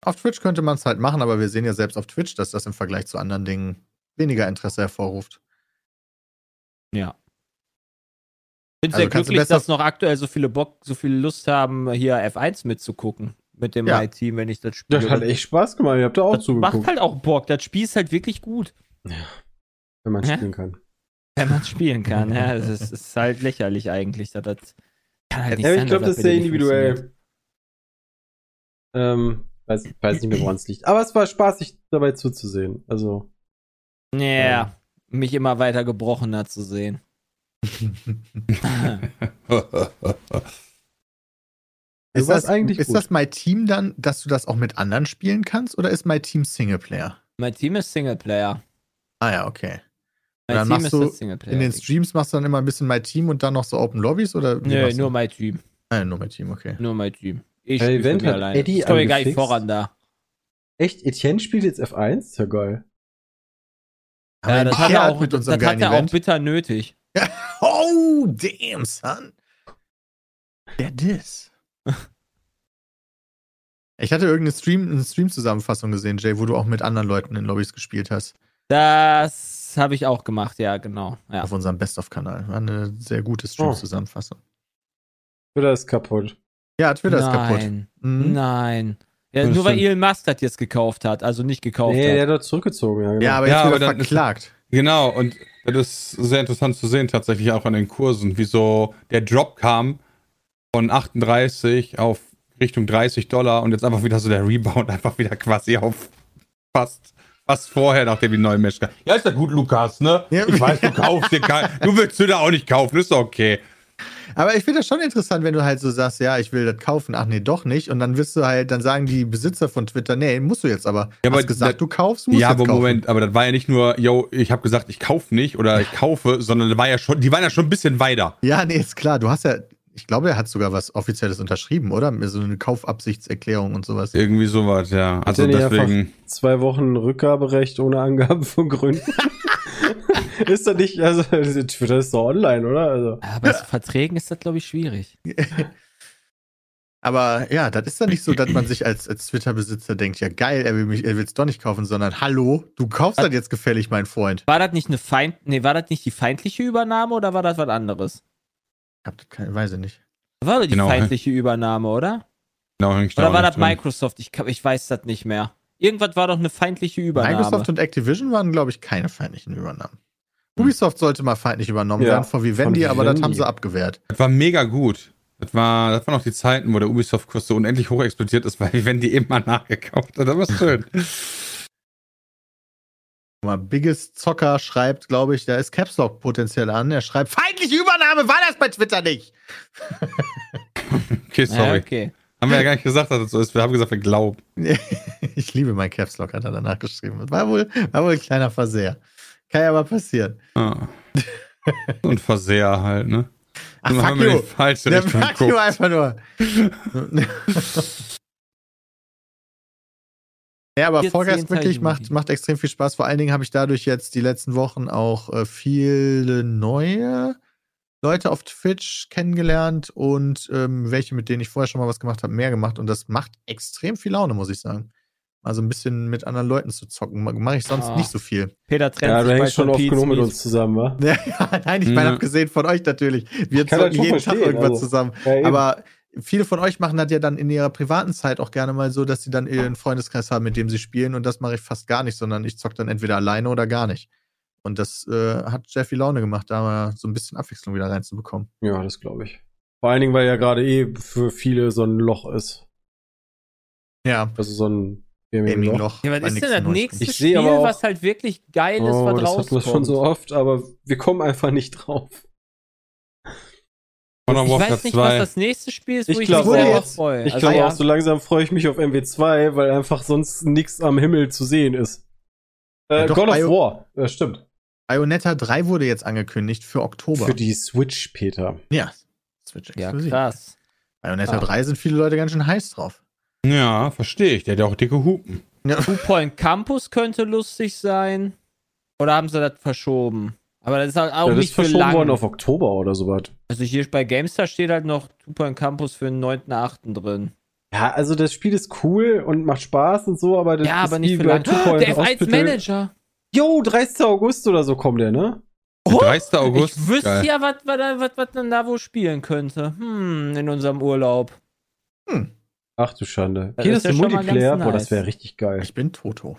Speaker 5: Auf Twitch könnte man es halt machen, aber wir sehen ja selbst auf Twitch, dass das im Vergleich zu anderen Dingen weniger Interesse hervorruft.
Speaker 3: Ja. Ich bin
Speaker 5: Also
Speaker 3: sehr
Speaker 5: du
Speaker 3: glücklich, dass noch aktuell so viele Bock, so viel Lust haben, hier F1 mitzugucken. Mit dem
Speaker 5: Ja.
Speaker 3: My-Team, wenn ich das spiele.
Speaker 2: Das hat echt Spaß gemacht, ihr habt da auch
Speaker 3: das macht
Speaker 2: zugeguckt,
Speaker 3: halt auch Bock. Das Spiel ist halt wirklich gut,
Speaker 2: wenn man
Speaker 3: Hä?
Speaker 2: spielen kann.
Speaker 3: wenn man spielen kann. ja, es ist, ist halt lächerlich eigentlich. dass Das kann halt nicht
Speaker 2: Ja,
Speaker 3: sein,
Speaker 2: ich glaube, das ist sehr individuell. Ähm, weiß, weiß nicht mehr, woran es liegt. Aber es war spaßig, dabei zuzusehen. Also,
Speaker 3: Ja, mich immer weiter gebrochener zu sehen.
Speaker 5: Ist das,
Speaker 2: eigentlich
Speaker 5: ist
Speaker 2: gut.
Speaker 5: das My Team dann, dass du das auch mit anderen spielen kannst oder ist My Team Singleplayer?
Speaker 3: Mein Team ist Singleplayer.
Speaker 5: Ah ja, okay.
Speaker 3: Mein
Speaker 5: Dann
Speaker 3: Team
Speaker 5: machst
Speaker 3: ist
Speaker 5: du. In den Streams machst du dann immer ein bisschen My Team und dann noch so Open Lobbys oder?
Speaker 3: Nö,
Speaker 5: machst du?
Speaker 3: nur mein Team.
Speaker 5: Ah, ja, nur My Team, okay.
Speaker 3: Nur mein Team. Ich spiele
Speaker 2: Event hat
Speaker 3: alleine.
Speaker 2: Eddie
Speaker 3: ich komme gar nicht voran da.
Speaker 2: echt, Etienne spielt jetzt F1? Ist ja geil.
Speaker 3: Ja, das hat er auch,
Speaker 5: mit
Speaker 3: das
Speaker 5: unserem
Speaker 3: hat er auch
Speaker 5: Event?
Speaker 3: bitter nötig.
Speaker 5: Oh, damn, son. Wer das? Ich hatte irgendeine Stream, eine Stream-Zusammenfassung gesehen, Jay, wo du auch mit anderen Leuten in Lobbys gespielt hast.
Speaker 3: Das habe ich auch gemacht, ja, genau. Ja.
Speaker 5: Auf unserem Best-of-Kanal. War eine sehr gute Stream-Zusammenfassung.
Speaker 2: Twitter ist kaputt.
Speaker 5: Ja, Twitter ist kaputt.
Speaker 3: Nein,
Speaker 5: Mhm.
Speaker 3: nein. Ja, nur weil. Elon Musk das jetzt gekauft hat, also nicht gekauft
Speaker 2: Nee, der
Speaker 3: hat.
Speaker 2: hat doch zurückgezogen, ja. Genau.
Speaker 5: Ja, aber
Speaker 4: Ja,
Speaker 5: jetzt
Speaker 4: aber
Speaker 5: wird er verklagt.
Speaker 4: Genau, und das ist sehr interessant zu sehen, tatsächlich auch an den Kursen, wieso der Drop kam von 38 auf Richtung 30 Dollar und jetzt einfach wieder so der Rebound einfach wieder quasi auf fast, fast vorher, nachdem die neue Mesh kam. Ja, ist ja gut, Lukas, ne?
Speaker 5: Ja.
Speaker 4: Ich weiß, du kaufst dir kein, du willst du da auch nicht kaufen, ist okay.
Speaker 5: Aber ich finde das schon interessant, wenn du halt so sagst, ja, ich will das kaufen, ach nee, doch nicht. Und dann wirst du halt, dann sagen die Besitzer von Twitter, nee, musst du jetzt aber.
Speaker 4: Ja, aber
Speaker 5: Hast gesagt,
Speaker 4: das-
Speaker 5: du kaufst, musst
Speaker 4: ja,
Speaker 5: jetzt
Speaker 4: aber
Speaker 5: kaufen.
Speaker 4: Moment, aber das war ja nicht nur, yo, ich habe gesagt, ich kaufe nicht oder ich kaufe, sondern das war ja schon, die waren ja schon ein bisschen weiter.
Speaker 5: Ja, nee, ist klar. Du hast ja, ich glaube, er hat sogar was Offizielles unterschrieben, oder? So eine Kaufabsichtserklärung und sowas.
Speaker 4: Irgendwie sowas, ja. Also deswegen.
Speaker 2: Zwei Wochen Rückgaberecht ohne Angaben von Gründen. ist das nicht, also Twitter ist doch online, oder? Also,
Speaker 3: Ja, bei so Verträgen ist das, glaube ich, schwierig.
Speaker 5: Aber ja, das ist dann nicht so, dass man sich als, als Twitter-Besitzer denkt, ja geil, er will mich, er will es doch nicht kaufen, sondern hallo, du kaufst das jetzt gefällig, mein Freund.
Speaker 3: War das nicht eine Feind, nee, war das nicht die feindliche Übernahme oder war das was anderes?
Speaker 5: Ich hab das keine, weiß ich nicht.
Speaker 3: War das die
Speaker 4: Genau,
Speaker 3: feindliche Übernahme, oder?
Speaker 4: Genau, da
Speaker 3: Oder war das
Speaker 4: drin.
Speaker 3: Microsoft? Ich, ich weiß das nicht mehr. Irgendwas war doch eine feindliche Übernahme.
Speaker 5: Microsoft und Activision waren, glaube ich, keine feindlichen Übernahmen. Ubisoft sollte mal feindlich übernommen
Speaker 2: Ja,
Speaker 5: werden von Vivendi,
Speaker 2: von
Speaker 5: aber das
Speaker 2: Vivendi.
Speaker 5: haben sie abgewehrt.
Speaker 4: Das war mega gut. Das, war, das waren noch die Zeiten, wo der Ubisoft-Kurs so unendlich hoch explodiert ist, weil wenn die immer nachgekauft hat. Das war schön.
Speaker 5: Guck Mal Biggest Zocker schreibt, glaube ich, da ist Caps Lock potenziell an. Er schreibt, feindliche Übernahme war das bei Twitter nicht.
Speaker 4: Okay, sorry.
Speaker 3: Ja, okay.
Speaker 4: Haben wir ja gar nicht gesagt, dass das so ist. Wir haben gesagt, wir glauben.
Speaker 5: ich liebe mein Caps Lock, hat er danach geschrieben. War wohl, war wohl ein kleiner Versehr. Kann ja aber passieren.
Speaker 4: Ah. Ein Verseher halt, ne?
Speaker 5: Ach,
Speaker 4: Dann
Speaker 5: fuck you.
Speaker 4: falsche
Speaker 5: Der
Speaker 4: Richtung
Speaker 5: fuck you
Speaker 4: geguckt.
Speaker 5: einfach nur. ja, aber
Speaker 3: 14
Speaker 5: Fall Guys wirklich macht, macht extrem viel Spaß. Vor allen Dingen habe ich dadurch jetzt die letzten Wochen auch äh, viele neue Leute auf Twitch kennengelernt und ähm, welche, mit denen ich vorher schon mal was gemacht habe, mehr gemacht. Und das macht extrem viel Laune, muss ich sagen. Also ein bisschen mit anderen Leuten zu zocken. Mache ich sonst
Speaker 3: Ah.
Speaker 5: nicht so viel.
Speaker 3: Peter trennt
Speaker 2: ja, du hängst schon oft genug mit uns zusammen, wa?
Speaker 5: Ja, nein, ich meine,
Speaker 4: Ja.
Speaker 5: abgesehen von euch natürlich. Wir zocken jeden Tag irgendwas
Speaker 2: also.
Speaker 5: zusammen.
Speaker 2: Ja.
Speaker 5: Aber viele von euch machen das ja dann in ihrer privaten Zeit auch gerne mal so, dass sie dann ihren Freundeskreis haben, mit dem sie spielen. Und das mache ich fast gar nicht, sondern ich zocke dann entweder alleine oder gar nicht. Und das äh, hat sehr viel Laune gemacht, da mal so ein bisschen Abwechslung wieder reinzubekommen.
Speaker 2: Ja, das glaube ich. Vor allen Dingen, weil ja gerade eh für viele so ein Loch ist.
Speaker 5: Ja,
Speaker 2: Also so ein Gaming-Loch.
Speaker 5: Gaming-Loch.
Speaker 3: Ja, was ist denn das nächste
Speaker 2: Ich
Speaker 3: Spiel,
Speaker 2: auch-
Speaker 3: was halt wirklich geil ist,
Speaker 2: Oh,
Speaker 3: was
Speaker 2: das hatten wir
Speaker 3: rauskommt?
Speaker 2: schon so oft, aber wir kommen einfach nicht drauf.
Speaker 3: Ich weiß nicht, was
Speaker 4: 2.
Speaker 3: das nächste Spiel ist, wo
Speaker 2: Ich
Speaker 3: ich,
Speaker 2: glaube
Speaker 3: mich sehr
Speaker 5: auch.
Speaker 3: drauf freue.
Speaker 2: Ich
Speaker 3: Also,
Speaker 2: glaube
Speaker 3: ja.
Speaker 2: auch, so langsam freue ich mich auf MW2, weil einfach sonst nichts am Himmel zu sehen ist. Äh,
Speaker 5: Ja, doch,
Speaker 2: God of
Speaker 5: IO
Speaker 2: War, ja, stimmt.
Speaker 5: Bayonetta 3 wurde jetzt angekündigt für Oktober.
Speaker 2: Für die Switch, Peter.
Speaker 5: ja, Switch
Speaker 3: Ja,
Speaker 5: exklusiv.
Speaker 3: krass.
Speaker 5: Bayonetta
Speaker 2: Ah.
Speaker 5: 3 sind viele Leute ganz schön heiß drauf.
Speaker 4: Ja, verstehe ich. Der hat ja auch dicke Hupen.
Speaker 3: Two Point Campus könnte lustig sein. Oder haben sie das verschoben? Aber das ist halt auch
Speaker 2: Ja, das ist
Speaker 3: nicht für
Speaker 2: verschoben
Speaker 3: lang.
Speaker 2: worden auf Oktober oder sowas.
Speaker 3: Also hier bei GameStar steht halt noch Two Point Campus für den 9.8. drin.
Speaker 2: Ja, also das Spiel ist cool und macht Spaß und so, aber das
Speaker 3: Ja,
Speaker 2: ist
Speaker 3: aber nicht für lang.
Speaker 2: Two Point
Speaker 3: Der F1
Speaker 2: Hospital.
Speaker 3: Manager.
Speaker 2: Jo, 30. August oder so kommt der, ne?
Speaker 4: Der 30. August.
Speaker 3: Ich wüsste
Speaker 4: Geil.
Speaker 3: ja, was was- was man da wohl spielen könnte. Hm, in unserem Urlaub.
Speaker 5: Hm,
Speaker 2: Ach du Schande.
Speaker 3: Das
Speaker 2: Geht
Speaker 3: ist
Speaker 2: das im Multiplayer? Boah, das wäre richtig geil.
Speaker 5: ich bin Toto.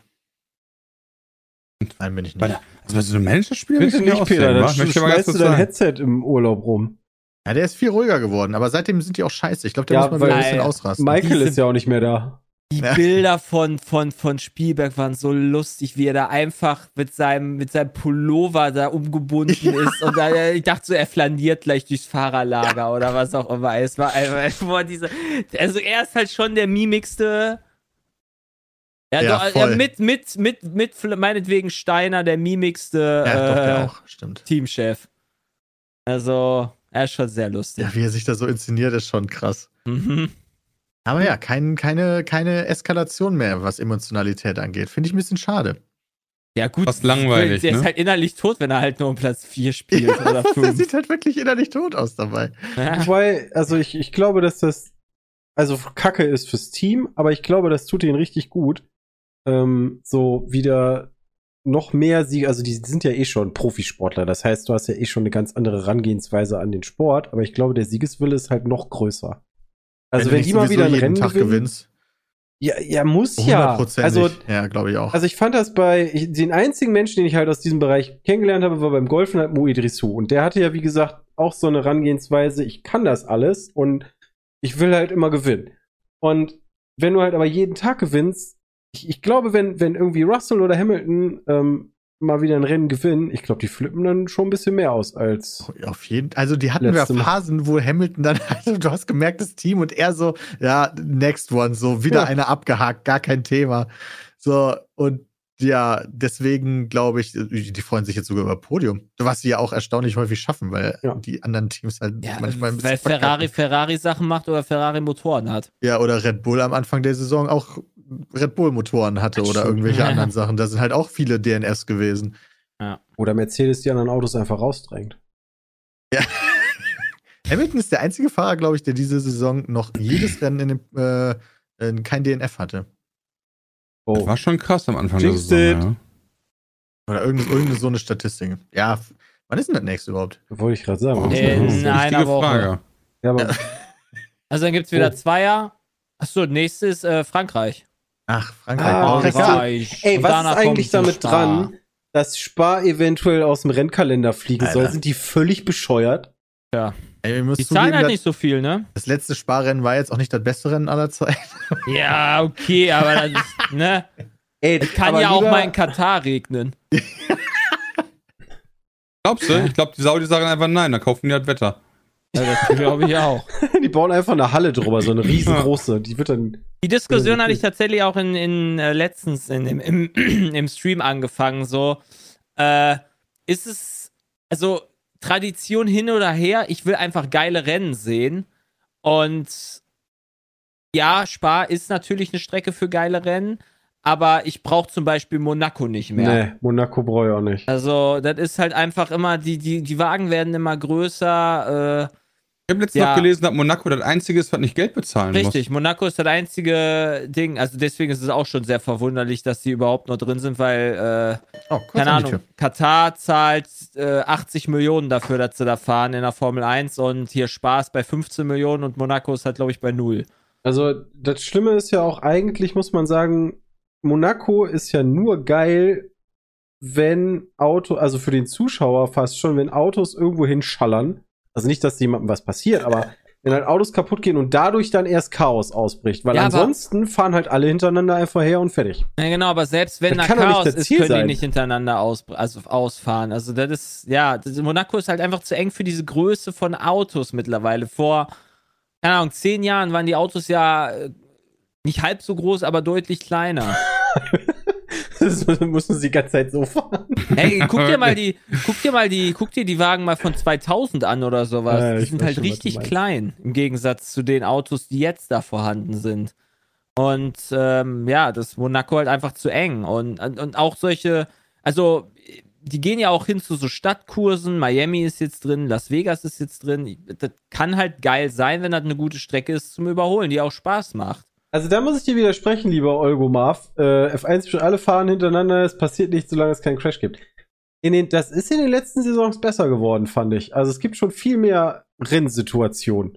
Speaker 5: Nein, bin ich nicht.
Speaker 4: Also bei so einem Managerspiel
Speaker 2: Bitte nicht, Peter, dann
Speaker 4: Möchte ich mal ganz
Speaker 2: schmeißt du dein
Speaker 4: sagen.
Speaker 2: Headset im Urlaub rum.
Speaker 5: Ja, der ist viel ruhiger geworden, aber seitdem sind die auch scheiße. Ich glaube, der
Speaker 2: Ja,
Speaker 5: muss mal wieder ein bisschen ausrasten.
Speaker 2: Michael ist ja auch nicht mehr da.
Speaker 3: Die
Speaker 5: Ja.
Speaker 3: Bilder von, von, von Spielberg waren so lustig, wie er da einfach mit seinem, mit seinem Pullover da umgebunden ist. Und da, ich dachte so, er flaniert gleich durchs Fahrerlager oder was auch immer. Es war einfach diese. Also er ist halt schon der mimigste. Ja,
Speaker 5: Ja,
Speaker 3: doch,
Speaker 5: voll.
Speaker 3: ja, mit, mit, mit, mit meinetwegen Steiner der mimigste
Speaker 5: ja, doch,
Speaker 3: äh,
Speaker 5: der auch, stimmt.
Speaker 3: Teamchef. Also, er ist schon sehr lustig.
Speaker 5: Ja, wie er sich da so inszeniert, ist schon krass.
Speaker 3: Mhm.
Speaker 5: Aber ja, kein, keine, keine Eskalation mehr, was Emotionalität angeht. Finde ich ein bisschen schade.
Speaker 3: Ja, gut.
Speaker 4: Fast langweilig,
Speaker 3: Der
Speaker 4: ne?
Speaker 3: ist halt innerlich tot, wenn er halt nur um Platz 4 spielt oder
Speaker 5: der
Speaker 3: 5.
Speaker 5: sieht halt wirklich innerlich tot aus dabei.
Speaker 3: Ja.
Speaker 2: Wobei, also ich, ich glaube, dass das also Kacke ist fürs Team, aber ich glaube, das tut ihnen richtig gut. Ähm, so wieder noch mehr Siege, also die sind ja eh schon Profisportler, das heißt, du hast ja eh schon eine ganz andere Herangehensweise an den Sport, aber ich glaube, der Siegeswille ist halt noch größer. Also wenn,
Speaker 5: nicht
Speaker 2: die mal wieder ein
Speaker 5: jeden
Speaker 2: Rennen
Speaker 5: Tag
Speaker 2: gewinnen,
Speaker 5: gewinnst.
Speaker 2: ja, ja, muss ja. Also
Speaker 5: ja, glaube ich auch.
Speaker 2: also ich fand das bei, ich, den einzigen Menschen, den ich halt aus diesem Bereich kennengelernt habe, war beim Golfen halt Mo Idrissou. Und der hatte ja, wie gesagt, auch so eine Herangehensweise, ich kann das alles und ich will halt immer gewinnen. Und wenn du halt aber jeden Tag gewinnst, ich, ich glaube, wenn, wenn irgendwie Russell oder Hamilton ähm, mal wieder ein Rennen gewinnen, ich glaube, die flippen dann schon ein bisschen mehr aus als.
Speaker 5: Auf jeden Also die hatten ja. Phasen, wo Hamilton dann, also du hast gemerkt, das Team und er so, ja, next one, so wieder
Speaker 2: Ja.
Speaker 5: eine abgehakt, gar kein Thema. So, und ja, deswegen glaube ich, die freuen sich jetzt sogar über Podium. Was sie ja auch erstaunlich häufig schaffen, weil
Speaker 2: Ja.
Speaker 5: die anderen Teams halt
Speaker 3: Ja,
Speaker 5: manchmal ein bisschen
Speaker 3: weil Ferrari. Ferrari Sachen macht oder Ferrari Motoren hat.
Speaker 5: Ja, oder Red Bull am Anfang der Saison auch Red Bull-Motoren hatte oder
Speaker 2: Stimmt.
Speaker 5: irgendwelche
Speaker 3: Ja.
Speaker 5: anderen Sachen. Da sind halt auch viele DNS gewesen.
Speaker 2: Oder Mercedes die anderen Autos einfach rausdrängt.
Speaker 5: Hamilton ist der einzige Fahrer, glaube ich, der diese Saison noch jedes Rennen in dem, äh, in kein DNF hatte.
Speaker 4: Das
Speaker 2: Oh.
Speaker 4: war schon krass am Anfang der
Speaker 2: Jinxed
Speaker 4: Saison.
Speaker 2: it.
Speaker 4: Ja.
Speaker 5: Oder irgendeine, irgendeine so eine Statistik. Ja, wann ist denn das nächste überhaupt?
Speaker 2: Wollte ich gerade sagen.
Speaker 4: Oh,
Speaker 3: Äh,
Speaker 4: das ist eine
Speaker 3: nein, aber
Speaker 4: Frage.
Speaker 2: Ja, aber
Speaker 3: Also dann gibt's wieder
Speaker 2: Oh.
Speaker 3: Zweier. Achso, nächstes äh, Frankreich.
Speaker 5: Ach, Frankreich.
Speaker 2: Ah,
Speaker 5: Oh,
Speaker 2: Frankreich. Ey, was ist eigentlich damit dran, dass Spar eventuell aus dem Rennkalender fliegen soll?
Speaker 5: Alter.
Speaker 2: Sind die völlig bescheuert?
Speaker 5: Ey, ich muss
Speaker 3: Die
Speaker 5: zugeben,
Speaker 3: zahlen halt
Speaker 5: das,
Speaker 3: nicht so viel, ne?
Speaker 5: das letzte Sparrennen war jetzt auch nicht das beste Rennen aller Zeiten.
Speaker 3: Ja, okay, aber das ist, ne?
Speaker 2: Ey,
Speaker 3: Es kann ja auch mal in Katar regnen.
Speaker 4: Glaubst du? Ich glaube, die Saudi sagen einfach nein, dann kaufen die halt Wetter.
Speaker 3: Ja, das glaube ich auch.
Speaker 2: Die bauen einfach eine Halle drüber, so eine riesengroße. Die wird dann.
Speaker 3: Die Diskussion hatte ich tatsächlich auch in, in äh, letztens in, im, im, im Stream angefangen. So, äh, ist es, also Tradition hin oder her, ich will einfach geile Rennen sehen. Und ja, Spa ist natürlich eine Strecke für geile Rennen, aber ich brauche zum Beispiel Monaco nicht mehr.
Speaker 2: Nee, Monaco brauche ich auch nicht.
Speaker 3: Also, das ist halt einfach immer, die, die, die Wagen werden immer größer. Äh,
Speaker 4: Ich habe letztens
Speaker 3: Ja.
Speaker 4: noch gelesen, dass Monaco das einzige ist, was nicht Geld bezahlen
Speaker 3: Richtig, Monaco ist das einzige Ding. Also deswegen ist es auch schon sehr verwunderlich, dass die überhaupt noch drin sind, weil, äh,
Speaker 5: Oh,
Speaker 3: keine Ahnung. Katar zahlt äh, 80 Millionen dafür, dass sie da fahren in der Formel 1 und hier Spaß bei 15 Millionen und Monaco ist halt, glaube ich, bei null.
Speaker 2: Also, das Schlimme ist ja auch, eigentlich muss man sagen, Monaco ist ja nur geil, wenn Auto, also für den Zuschauer fast schon, wenn Autos irgendwo hinschallern. Also nicht, dass jemandem was passiert, aber wenn halt Autos kaputt gehen und dadurch dann erst Chaos ausbricht. Weil
Speaker 3: Ja,
Speaker 2: ansonsten fahren halt alle hintereinander einfach her und fertig.
Speaker 3: Ja, genau, aber selbst wenn
Speaker 2: Das
Speaker 3: da Chaos ist,
Speaker 2: Ziel
Speaker 3: können die
Speaker 2: sein.
Speaker 3: nicht hintereinander aus, also ausfahren. Also das ist, ja, das, Monaco ist halt einfach zu eng für diese Größe von Autos mittlerweile. Vor, keine Ahnung, zehn Jahren waren die Autos ja äh, nicht halb so groß, aber deutlich kleiner.
Speaker 2: Das müssen sie die ganze Zeit so fahren.
Speaker 3: Hey, guck dir mal die, guck dir mal die, guck dir die Wagen mal von 2000 an oder sowas.
Speaker 2: Ja,
Speaker 3: die sind halt
Speaker 2: schon,
Speaker 3: richtig klein im Gegensatz zu den Autos, die jetzt da vorhanden sind. Und ähm, ja, das Monaco halt einfach zu eng und, und, und auch solche, also die gehen ja auch hin zu so Stadtkursen. Miami ist jetzt drin, Las Vegas ist jetzt drin. Das kann halt geil sein, wenn das eine gute Strecke ist zum Überholen, die auch Spaß macht.
Speaker 2: Also da muss ich dir widersprechen, lieber Olgo Marv. Äh, F1 schon alle fahren hintereinander, es passiert nicht, solange es keinen Crash gibt. In den, das ist in den letzten Saisons besser geworden, fand ich. Also es gibt schon viel mehr Rennsituationen.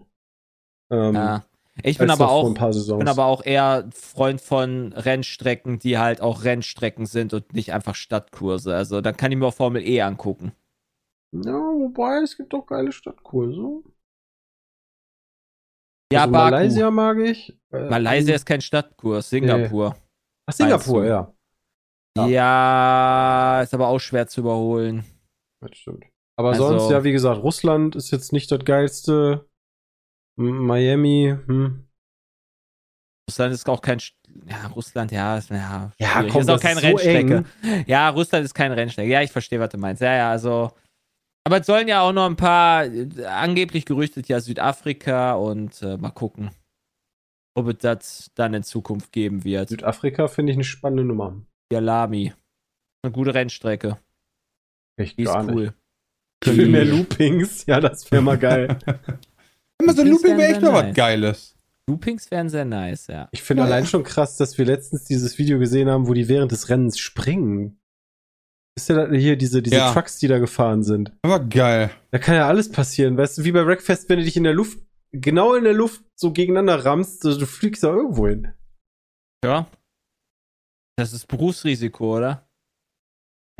Speaker 2: Ähm,
Speaker 3: Ja. Ich bin aber auch bin aber auch eher Freund von Rennstrecken, die halt auch Rennstrecken sind und nicht einfach Stadtkurse. Also dann kann ich mir auch Formel E angucken.
Speaker 2: ja, wobei, es gibt auch geile Stadtkurse.
Speaker 3: Ja,
Speaker 2: also
Speaker 3: Baku.
Speaker 2: Malaysia mag ich. Äh,
Speaker 3: Malaysia ist kein Stadtkurs, Singapur.
Speaker 2: Ach, Singapur, ja. Ja.
Speaker 3: Ja. ist aber auch schwer zu überholen.
Speaker 2: Das stimmt. Aber
Speaker 3: Also-
Speaker 2: sonst, ja, wie gesagt, Russland ist jetzt nicht das geilste. Miami, hm.
Speaker 3: Russland ist auch kein. St- Ja, Russland, ja, ist, ja,
Speaker 2: Ja, komm,
Speaker 3: ist auch
Speaker 2: ist so
Speaker 3: Rennstrecke. Ja, Russland ist keine Rennstrecke. Ja, ich verstehe, was du meinst. Ja, ja, also. Aber es sollen ja auch noch ein paar, äh, angeblich gerüchtet ja Südafrika und äh, mal gucken, ob es das dann in Zukunft geben wird.
Speaker 2: Südafrika finde ich eine spannende Nummer.
Speaker 3: Yalami. Eine gute Rennstrecke.
Speaker 2: Echt
Speaker 3: Die ist
Speaker 2: gar
Speaker 3: cool.
Speaker 2: nicht. Viel mehr Loopings, ja, das wäre mal geil.
Speaker 4: Immer so ein
Speaker 3: Loopings
Speaker 4: Looping wäre echt mal was. Geiles.
Speaker 3: Loopings wären sehr nice, ja.
Speaker 2: Ich finde allein schon krass, dass wir letztens dieses Video gesehen haben, wo die während des Rennens springen. Ist ja hier diese, diese
Speaker 4: Ja.
Speaker 2: Trucks, die da gefahren sind.
Speaker 4: Aber geil.
Speaker 2: Da kann ja alles passieren. Weißt du, wie bei Wreckfest, wenn du dich in der Luft, genau in der Luft so gegeneinander rammst, du, du fliegst da irgendwo hin.
Speaker 3: Ja. Das ist Berufsrisiko, oder?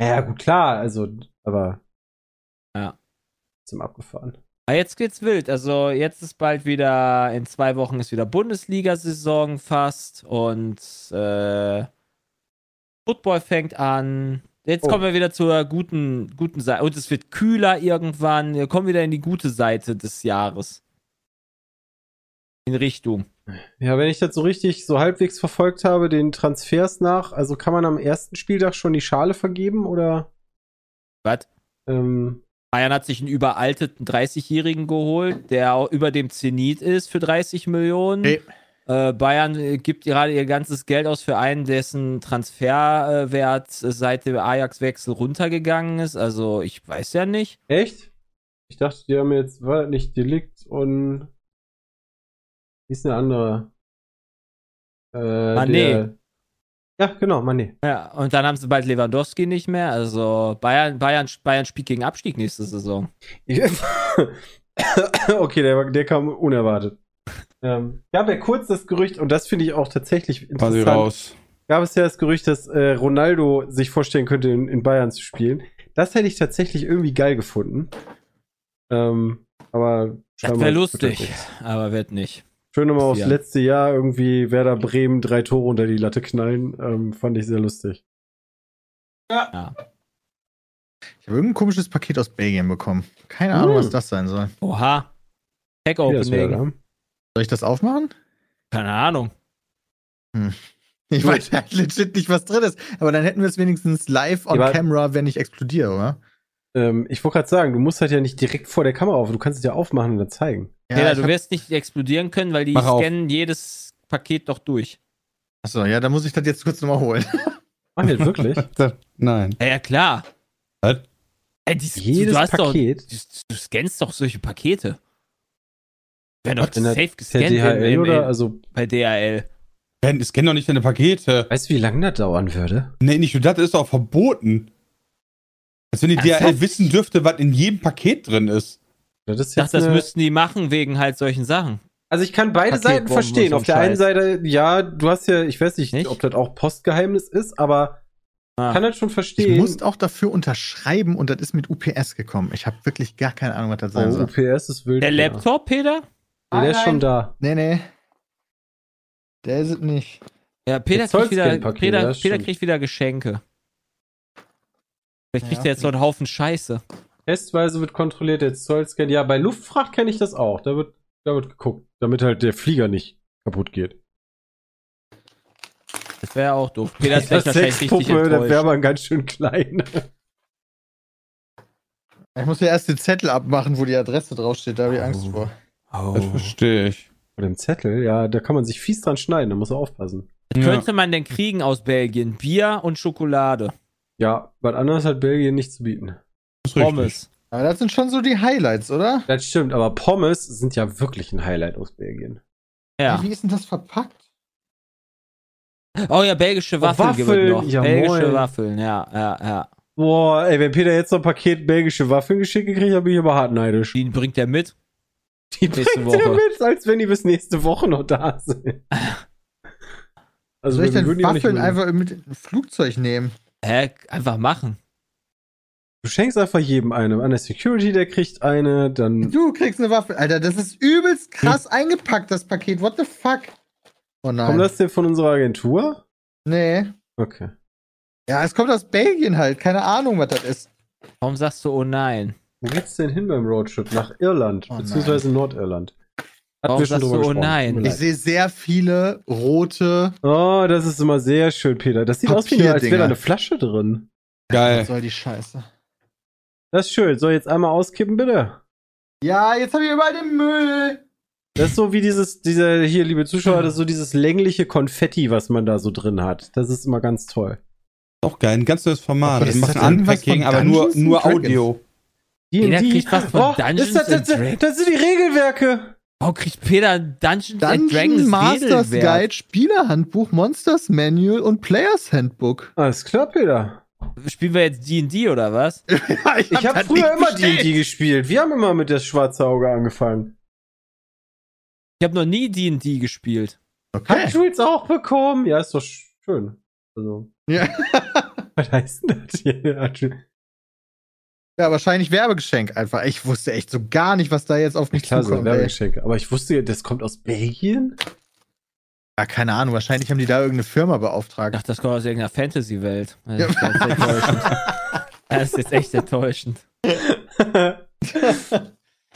Speaker 2: Ja, gut, klar, also, aber.
Speaker 3: Ja.
Speaker 2: Zum Abgefahren.
Speaker 3: Aber jetzt geht's wild. Also jetzt ist bald wieder, in zwei Wochen ist wieder Bundesliga-Saison fast und äh, Football fängt an. Jetzt
Speaker 2: Oh.
Speaker 3: kommen wir wieder zur guten, guten Seite. Und es wird kühler irgendwann. Wir kommen wieder in die gute Seite des Jahres. In Richtung.
Speaker 2: Ja, wenn ich das so richtig, so halbwegs verfolgt habe, den Transfers nach, also kann man am ersten Spieltag schon die Schale vergeben oder?
Speaker 3: Was?
Speaker 2: Ähm,
Speaker 3: Bayern hat sich einen überalteten 30-Jährigen geholt, der auch über dem Zenit ist für 30 Millionen.
Speaker 5: Hey.
Speaker 3: Äh, Bayern äh, gibt gerade ihr ganzes Geld aus für einen, dessen Transferwert äh, seit dem Ajax-Wechsel runtergegangen ist. Also ich weiß ja nicht.
Speaker 2: echt? Ich dachte, die haben jetzt, war das nicht Delikt und wie ist eine andere? Äh,
Speaker 3: Mané.
Speaker 2: der- Ja, genau, Mané.
Speaker 3: Ja, und dann haben sie bald Lewandowski nicht mehr. Also Bayern, Bayern, Bayern spielt gegen Abstieg nächste Saison.
Speaker 2: okay, der, der kam unerwartet. Ähm, gab ja kurz das Gerücht, und das finde ich auch tatsächlich interessant.
Speaker 4: raus.
Speaker 2: gab es ja das Gerücht, dass äh, Ronaldo sich vorstellen könnte, in, in Bayern zu spielen. Das hätte ich tatsächlich irgendwie geil gefunden. Ähm, aber
Speaker 3: Das wäre lustig, aber wird nicht.
Speaker 2: Schön nochmal aufs
Speaker 3: Ja.
Speaker 2: letzte Jahr irgendwie Werder Bremen drei Tore unter die Latte knallen. Ähm, fand ich sehr lustig.
Speaker 5: Ich habe irgendein komisches Paket aus Belgien bekommen. Keine Ahnung,
Speaker 2: Hm.
Speaker 5: was das sein soll.
Speaker 3: Oha. Tech Opening.
Speaker 5: Soll ich das aufmachen?
Speaker 3: Keine Ahnung.
Speaker 5: Ich weiß halt legit nicht, was drin ist. Aber dann hätten wir es wenigstens live on
Speaker 2: Ja, aber-
Speaker 5: camera, wenn ich explodiere, oder?
Speaker 2: Ähm, ich wollte gerade sagen, du musst halt ja nicht direkt vor der Kamera auf. Du kannst es ja aufmachen und dann zeigen.
Speaker 3: Ja,
Speaker 5: ich
Speaker 3: du wirst nicht explodieren können, weil die
Speaker 4: Mach auf.
Speaker 3: scannen jedes Paket doch durch.
Speaker 5: Achso, ja, dann muss ich das jetzt kurz nochmal holen.
Speaker 2: Ach, jetzt wirklich?
Speaker 4: Nein.
Speaker 3: Ja, ja klar.
Speaker 4: Was?
Speaker 3: Ey, die,
Speaker 2: Jedes
Speaker 3: du, hast
Speaker 2: Paket?
Speaker 3: Doch, du, du scannst doch solche Pakete. Werden doch
Speaker 2: In der-
Speaker 3: safe
Speaker 2: Per
Speaker 3: gescannt
Speaker 2: DHL
Speaker 3: im, im,
Speaker 2: oder? Also,
Speaker 3: bei DHL.
Speaker 4: Ben, es kennen doch nicht deine Pakete.
Speaker 2: weißt du, wie lange das dauern würde?
Speaker 4: Nee, nicht nur das, ist auch verboten. Als wenn die
Speaker 3: Ernsthaft?
Speaker 4: DHL wissen dürfte, was in jedem Paket drin ist.
Speaker 2: Das ist
Speaker 3: Ich dachte, das
Speaker 2: eine-
Speaker 3: müssten die machen wegen halt solchen Sachen.
Speaker 2: Also ich kann beide Seiten verstehen.
Speaker 3: so
Speaker 2: Auf der
Speaker 3: ein
Speaker 2: einen Seite, ja, du hast ja, ich weiß nicht,
Speaker 3: Nicht?
Speaker 2: ob das auch Postgeheimnis ist, aber
Speaker 3: Ah.
Speaker 2: kann das schon
Speaker 5: Ich
Speaker 2: verstehen.
Speaker 5: musste auch dafür unterschreiben und das ist mit UPS gekommen. Ich habe wirklich gar keine Ahnung, was das sein
Speaker 2: oh,
Speaker 5: soll.
Speaker 2: UPS ist wild.
Speaker 3: Der. Laptop, Peter?
Speaker 2: Nee, der ist
Speaker 5: Nein,
Speaker 2: schon da.
Speaker 5: Nee, nee. Der ist es nicht.
Speaker 3: Ja, Peter,
Speaker 2: Das
Speaker 3: kriegt wieder, Peter,
Speaker 2: das
Speaker 3: Peter kriegt wieder Geschenke. Vielleicht kriegt
Speaker 5: Ja,
Speaker 3: er jetzt noch einen Haufen Scheiße.
Speaker 2: Testweise wird kontrolliert jetzt Zollscan. Ja, bei Luftfracht kenne ich das auch. Da wird, da wird geguckt, damit halt der Flieger nicht kaputt geht.
Speaker 3: Das wäre auch doof. Peter ist vielleicht wahrscheinlich richtig
Speaker 2: Sexpuppe, da wäre
Speaker 3: enttäuscht.
Speaker 2: man ganz schön klein.
Speaker 5: Ich muss ja erst den Zettel abmachen, wo die Adresse draufsteht. Da habe ich Angst
Speaker 3: Oh.
Speaker 5: vor.
Speaker 4: Das
Speaker 3: Oh.
Speaker 4: verstehe ich.
Speaker 2: Bei dem Zettel, ja, da kann man sich fies dran schneiden, da muss er aufpassen.
Speaker 3: Was
Speaker 4: Ja.
Speaker 3: könnte man denn kriegen aus Belgien? Bier und Schokolade.
Speaker 2: Ja, was anderes hat Belgien nicht zu bieten.
Speaker 4: Das.
Speaker 3: Pommes.
Speaker 5: Aber das sind schon so die Highlights, oder?
Speaker 2: Das stimmt, aber Pommes sind ja wirklich ein Highlight aus Belgien.
Speaker 3: Ja.
Speaker 5: Wie ist denn das verpackt?
Speaker 3: Oh ja, belgische Waffeln,
Speaker 2: Waffeln,
Speaker 3: gibt es noch.
Speaker 2: ja,
Speaker 3: belgische
Speaker 2: moin.
Speaker 3: Waffeln, ja, ja, ja.
Speaker 2: Boah, ey, wenn Peter jetzt noch ein Paket belgische Waffeln geschickt gekriegt hat, bin ich aber hart neidisch.
Speaker 3: Die bringt er mit.
Speaker 2: Die
Speaker 3: nächste
Speaker 2: bringt
Speaker 3: Woche.
Speaker 2: mit, als wenn die bis nächste Woche noch da sind. Also
Speaker 5: Soll ich denn Waffeln einfach mit dem Flugzeug nehmen?
Speaker 3: Hä? Einfach machen.
Speaker 2: Du schenkst einfach jedem eine. An der Security, der kriegt eine, dann.
Speaker 5: Du kriegst eine Waffe. Alter, das ist übelst krass eingepackt, das Paket. What the fuck? Oh nein.
Speaker 2: Kommt das denn von unserer Agentur?
Speaker 5: Nee.
Speaker 2: Okay.
Speaker 5: Ja, es kommt aus Belgien halt. Keine Ahnung, was das ist.
Speaker 3: Warum sagst du oh nein?
Speaker 2: Wo geht's denn hin beim Roadtrip? Nach Irland,
Speaker 5: Oh
Speaker 2: beziehungsweise Nordirland. Hatten
Speaker 3: Warum
Speaker 2: wir schon
Speaker 3: sagst
Speaker 2: drüber
Speaker 3: du, oh
Speaker 2: gesprochen.
Speaker 3: nein?
Speaker 5: Ich sehe sehr viele rote.
Speaker 2: Oh, das ist immer sehr schön, Peter. Das sieht aus wie eine, als wäre da eine Flasche drin.
Speaker 4: Geil.
Speaker 5: Was soll die Scheiße?
Speaker 2: Das ist schön. Soll ich jetzt einmal auskippen, bitte?
Speaker 5: Ja, jetzt habe ich überall den Müll.
Speaker 2: Das ist so wie dieses, dieser, hier, liebe Zuschauer, das ist so dieses längliche Konfetti, was man da so drin hat. Das ist immer ganz toll.
Speaker 4: Auch geil. Ein ganz neues Format.
Speaker 5: Aber
Speaker 4: Das macht
Speaker 5: irgendwas
Speaker 4: Unpacking, aber nur, nur
Speaker 5: and
Speaker 3: Jeder
Speaker 2: D&D.
Speaker 3: kriegt was von
Speaker 2: oh,
Speaker 3: Dungeons
Speaker 2: das, das,
Speaker 3: and
Speaker 2: das,
Speaker 3: Dragons.
Speaker 2: das sind die Regelwerke.
Speaker 3: Warum kriegt Peter Dungeons and
Speaker 5: Dungeon
Speaker 3: Dragons
Speaker 5: Masters
Speaker 3: Regelwerk?
Speaker 5: Guide, Spielerhandbuch, Monsters Manual und Players Handbook.
Speaker 2: Alles klar, Peter.
Speaker 3: Spielen wir jetzt D&D oder was?
Speaker 5: ja,
Speaker 2: Ich habe früher immer D&D gespielt. Wir haben immer mit das schwarze Auge angefangen.
Speaker 3: Ich habe noch nie D&D gespielt.
Speaker 2: Hat
Speaker 5: Okay.
Speaker 2: Jules auch bekommen? Ja, ist doch schön. Also,
Speaker 5: Ja.
Speaker 2: was heißt denn das hier?
Speaker 5: Ja, wahrscheinlich Werbegeschenk einfach. Ich wusste echt so gar nicht, was da jetzt auf mich
Speaker 2: Klar, so
Speaker 5: zukommt. ey.
Speaker 2: Werbegeschenke. Aber ich wusste, das kommt aus Belgien?
Speaker 5: Ja, keine Ahnung. Wahrscheinlich haben die da irgendeine Firma beauftragt.
Speaker 3: dachte, das kommt aus irgendeiner Fantasy-Welt. Das
Speaker 5: Ja.
Speaker 3: ist jetzt enttäuschend. Das ist jetzt echt enttäuschend.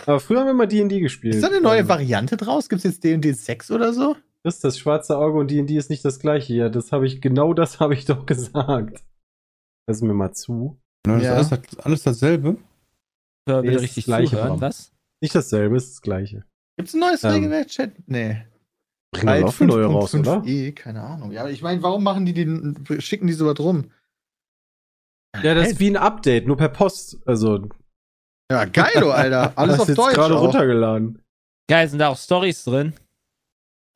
Speaker 2: Aber früher haben wir immer D&D gespielt.
Speaker 5: Ist da eine neue
Speaker 2: Ähm,
Speaker 5: Variante draus? Gibt es jetzt D&D 6 oder so?
Speaker 2: Das ist das schwarze Auge und D&D ist nicht das gleiche. Ja, das habe ich, genau das habe ich doch gesagt. Lass mir mal zu.
Speaker 4: Das
Speaker 5: Ja.
Speaker 4: ist alles, alles dasselbe.
Speaker 3: Hör
Speaker 2: Nee,
Speaker 3: richtig
Speaker 2: das Gleiche,
Speaker 3: zuhören, was?
Speaker 2: Nicht dasselbe, ist das gleiche.
Speaker 5: Gibt es ein neues
Speaker 2: Ähm.
Speaker 5: Regelwerk, Chat? Nee.
Speaker 2: Bringen wir laufen neue raus, oder?
Speaker 5: E, keine Ahnung. Ja, aber ich meine, warum machen die den, schicken die sowas rum?
Speaker 2: Ja, das ist wie ein Update, nur per Post. Also,
Speaker 5: Ja, geilo, Alter. Alles auf
Speaker 2: jetzt
Speaker 5: Deutsch.
Speaker 2: gerade
Speaker 5: auch.
Speaker 2: runtergeladen.
Speaker 3: Geil, sind da auch Stories drin?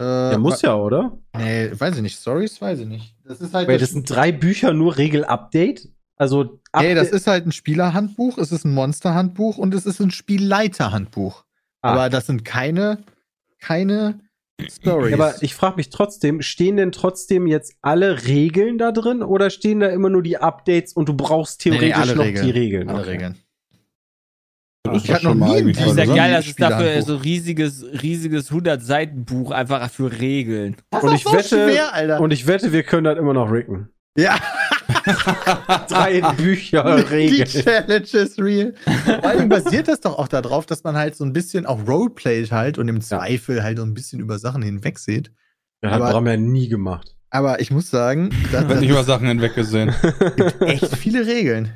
Speaker 5: Äh,
Speaker 2: Ja, muss ja, oder?
Speaker 5: Nee, weiß ich nicht. Stories, weiß ich nicht. Das ist halt.
Speaker 2: Weil das sind drei Bücher nur Regel-Update. Also,
Speaker 5: nee, das ist halt ein Spielerhandbuch, es ist ein Monsterhandbuch und es ist ein Spielleiterhandbuch.
Speaker 2: Ah.
Speaker 5: Aber das sind keine, keine Stories.
Speaker 2: Aber ich frage mich trotzdem, stehen denn trotzdem jetzt alle Regeln da drin oder stehen da immer nur die Updates und du brauchst
Speaker 5: Nee, nee,
Speaker 2: theoretisch
Speaker 5: alle
Speaker 2: noch
Speaker 5: Regeln.
Speaker 2: die Regeln?
Speaker 5: Alle
Speaker 2: Okay.
Speaker 5: Regeln.
Speaker 4: Das
Speaker 5: Ich hatte noch nie
Speaker 3: Das ist ja geil, dass es dafür so riesiges, riesiges 100-Seiten-Buch einfach für Regeln.
Speaker 5: Das
Speaker 2: Und
Speaker 5: ist
Speaker 2: ich
Speaker 5: so
Speaker 2: wette-
Speaker 5: schwer, Alter.
Speaker 2: Und ich wette, wir können das immer noch ricken.
Speaker 5: ja,
Speaker 2: Drei Bücher
Speaker 5: die
Speaker 2: Regeln.
Speaker 5: Challenge ist real. Vor allem basiert das doch auch darauf, dass man halt so ein bisschen auch Roleplayt halt und im Zweifel halt so ein bisschen über Sachen hinwegsieht.
Speaker 2: Ja, hat
Speaker 5: Aber-
Speaker 2: Bram ja nie gemacht.
Speaker 5: Aber ich muss sagen, da
Speaker 4: Wird nicht über Sachen hinweggesehen.
Speaker 5: gibt echt viele Regeln.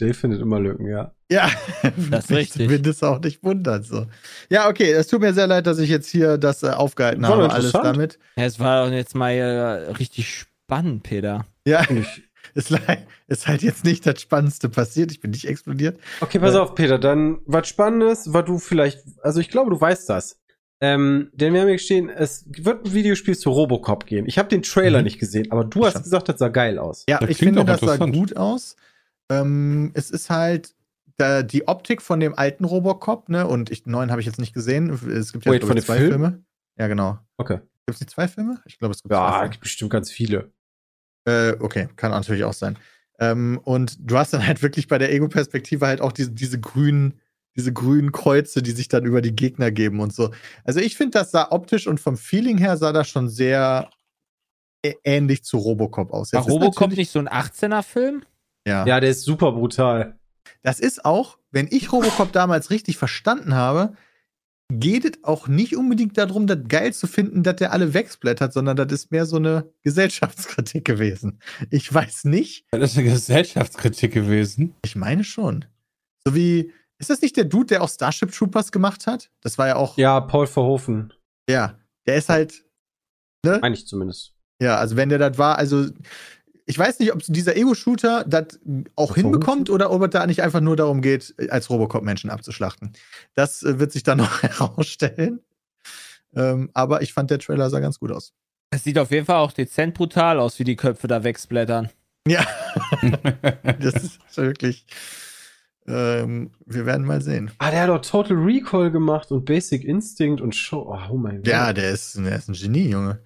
Speaker 2: Jay findet immer Lücken, ja.
Speaker 5: Ja,
Speaker 3: Das ist
Speaker 5: ich
Speaker 3: richtig.
Speaker 5: bin das auch nicht wundert so. Ja, okay, es tut mir sehr leid, dass ich jetzt hier das äh, aufgehalten
Speaker 2: War
Speaker 5: habe, alles damit.
Speaker 3: Ja, es war doch jetzt mal äh, richtig spannend, Peter.
Speaker 5: Ja,
Speaker 2: ich,
Speaker 5: ist, ist halt jetzt nicht das Spannendste passiert. Ich bin nicht explodiert.
Speaker 2: okay, pass
Speaker 5: Äh.
Speaker 2: auf, Peter. Dann was Spannendes, was du vielleicht, also ich glaube, du weißt das. Ähm, denn wir haben hier gestehen, es wird ein Videospiel zu Robocop gehen. Ich habe den Trailer
Speaker 5: Mhm.
Speaker 2: nicht gesehen, aber du hast
Speaker 5: hab-
Speaker 2: gesagt, das sah geil aus.
Speaker 5: Ja,
Speaker 4: Das
Speaker 5: ich finde, das sah gut aus. Ähm, es ist halt da, die Optik von dem alten Robocop, ne? Und ich, neuen habe ich jetzt nicht gesehen. Es gibt ja ich, zwei
Speaker 2: Film?
Speaker 5: Filme. Ja, genau.
Speaker 2: Okay.
Speaker 5: Gibt es nicht zwei Filme? Ich glaube, es gibt zwei
Speaker 2: Ja,
Speaker 5: Filme.
Speaker 2: gibt bestimmt ganz viele.
Speaker 5: Äh, okay, kann natürlich auch sein. Ähm, und du hast dann halt wirklich bei der Ego-Perspektive halt auch diese, diese grünen, diese grünen Kreuze, die sich dann über die Gegner geben und so. Also ich finde, das sah optisch und vom Feeling her sah das schon sehr ähnlich zu Robocop aus.
Speaker 3: War
Speaker 5: Jetzt ist
Speaker 3: Robocop nicht so ein 18er-Film?
Speaker 5: Ja.
Speaker 2: Ja, der ist super brutal.
Speaker 5: Das ist auch, wenn ich Robocop damals richtig verstanden habe, geht es auch nicht unbedingt darum, das geil zu finden, dass der alle wegsplattert, sondern das ist mehr so eine Gesellschaftskritik gewesen. Ich weiß nicht.
Speaker 4: Das ist eine Gesellschaftskritik gewesen.
Speaker 5: Ich meine schon. So wie, ist das nicht der Dude, der auch Starship Troopers gemacht hat? Das war ja auch, ja,
Speaker 2: Ja, Paul Verhoeven.
Speaker 5: der ist halt, ne?
Speaker 2: Meine ich zumindest.
Speaker 5: Ja, also wenn der das war, also ich weiß nicht, ob dieser Ego-Shooter das auch hinbekommt oder ob es da nicht einfach nur darum geht, als Robocop Menschen abzuschlachten. Das äh, wird sich dann noch herausstellen. Ähm, aber ich fand, der Trailer sah ganz gut aus.
Speaker 3: Es sieht auf jeden Fall auch dezent brutal aus, wie die Köpfe da wegsplattern.
Speaker 5: Ja, das ist wirklich. Ähm, wir werden mal sehen.
Speaker 2: Ah, der hat doch Total Recall gemacht und Basic Instinct und Show. Oh, mein Gott.
Speaker 5: Ja, der ist, der ist ein Genie, Junge.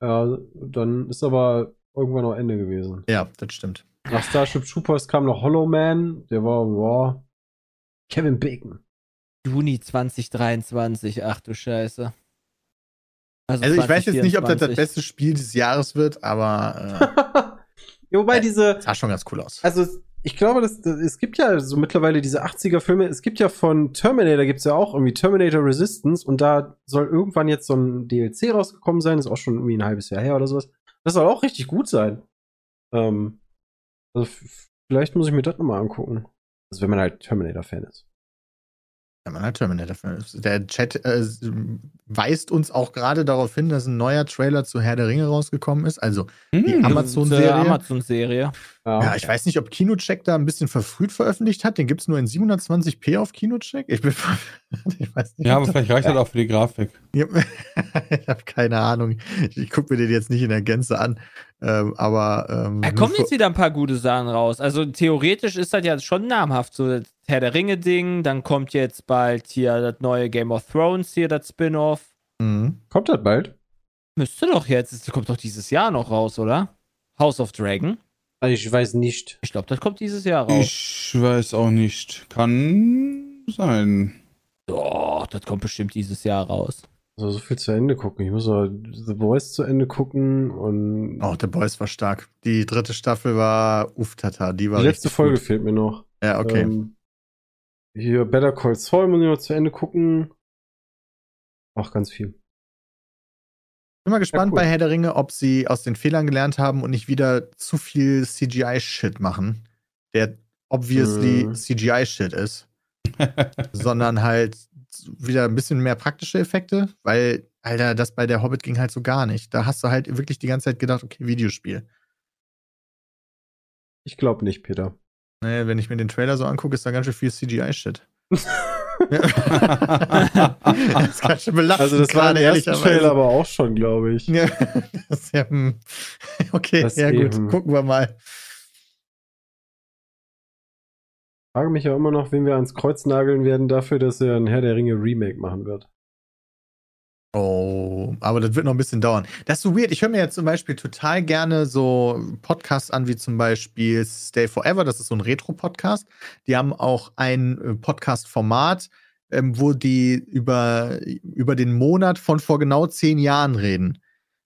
Speaker 2: Ja, dann ist aber irgendwann noch Ende gewesen.
Speaker 5: Ja, das stimmt.
Speaker 2: Nach Starship Troopers kam noch Hollow Man. Der war, ja. Kevin Bacon.
Speaker 3: Juni 2023, ach du Scheiße.
Speaker 5: Also ich weiß jetzt nicht, ob das das
Speaker 3: 2024.
Speaker 5: beste Spiel des Jahres wird, aber
Speaker 2: ja, wobei
Speaker 5: Äh,
Speaker 2: diese,
Speaker 5: äh, sah schon ganz cool aus.
Speaker 2: also ich glaube, das, das, es gibt ja so mittlerweile diese 80er-Filme, es gibt ja von Terminator, gibt es ja auch irgendwie Terminator Resistance und da soll irgendwann jetzt so ein DLC rausgekommen sein, ist auch schon irgendwie ein halbes Jahr her oder sowas. Das soll auch richtig gut sein. Ähm, also vielleicht muss ich mir das nochmal angucken. Also wenn man halt Terminator-Fan ist.
Speaker 5: Ja, man hat Terminator. Der Chat äh, weist uns auch gerade darauf hin, dass ein neuer Trailer zu Herr der Ringe rausgekommen ist. Also, Die
Speaker 4: Hm.
Speaker 5: Amazon-Serie.
Speaker 3: Amazon-Serie.
Speaker 5: ja, ich weiß nicht, ob Kinocheck da ein bisschen verfrüht veröffentlicht hat. Den gibt es nur in 720p auf Kinocheck. Ich bin. ich weiß nicht.
Speaker 4: Ja, aber vielleicht reicht das auch für die Grafik.
Speaker 5: Ja, ich habe keine Ahnung. Ich gucke mir den jetzt nicht in der Gänze an. Ähm, aber. Ähm,
Speaker 3: Da kommen jetzt wieder ein paar gute Sachen raus. Also theoretisch ist das ja schon namhaft, so das Herr der Ringe-Ding. Dann kommt jetzt bald hier das neue Game of Thrones, hier das Spin-off.
Speaker 5: Mhm.
Speaker 2: Kommt das bald?
Speaker 3: Müsste doch jetzt, es kommt doch dieses Jahr noch raus, oder? House of Dragon.
Speaker 2: Ich weiß nicht.
Speaker 3: Ich glaube, das kommt dieses Jahr raus.
Speaker 4: Ich weiß auch nicht. Kann sein.
Speaker 3: Doch, das kommt bestimmt dieses Jahr raus.
Speaker 2: Also so viel zu Ende gucken. Ich muss noch The Voice zu Ende gucken und
Speaker 5: Oh, The Boys war stark. Die dritte Staffel war Uftata. Die war
Speaker 2: die letzte Folge
Speaker 5: Gut.
Speaker 2: fehlt mir noch.
Speaker 5: Ja, okay.
Speaker 2: Ähm, hier Better Call Saul muss ich noch zu Ende gucken. Auch ganz viel.
Speaker 5: bin mal gespannt
Speaker 2: cool.
Speaker 5: bei Herr der Ringe, ob sie aus den Fehlern gelernt haben und nicht wieder zu viel CGI-Shit machen, der obviously
Speaker 2: Mhm.
Speaker 5: CGI-Shit ist, sondern halt wieder ein bisschen mehr praktische Effekte, weil, Alter, das bei der Hobbit ging halt so gar nicht. Da hast du halt wirklich die ganze Zeit gedacht, okay, Videospiel.
Speaker 2: Ich glaube nicht, Peter.
Speaker 5: Naja, wenn ich mir den Trailer so angucke, ist da ganz schön viel CGI-Shit. Das ist ganz schön belastend,
Speaker 2: Also das war der erste. Trailer aber auch schon, glaube ich.
Speaker 5: Ja, das ist ja, hm. okay,
Speaker 2: Das
Speaker 5: ja gut,
Speaker 2: eben.
Speaker 5: gucken wir mal.
Speaker 2: Frage mich ja immer noch, wen wir ans Kreuz nageln werden dafür, dass er ein Herr der Ringe Remake machen wird.
Speaker 5: Oh, aber das wird noch ein bisschen dauern. Das ist so weird. Ich höre mir jetzt zum Beispiel total gerne so Podcasts an, wie zum Beispiel Stay Forever. Das ist so ein Retro-Podcast. Die haben auch ein äh, Podcast-Format, ähm, wo die über, über den Monat von vor genau zehn Jahren reden.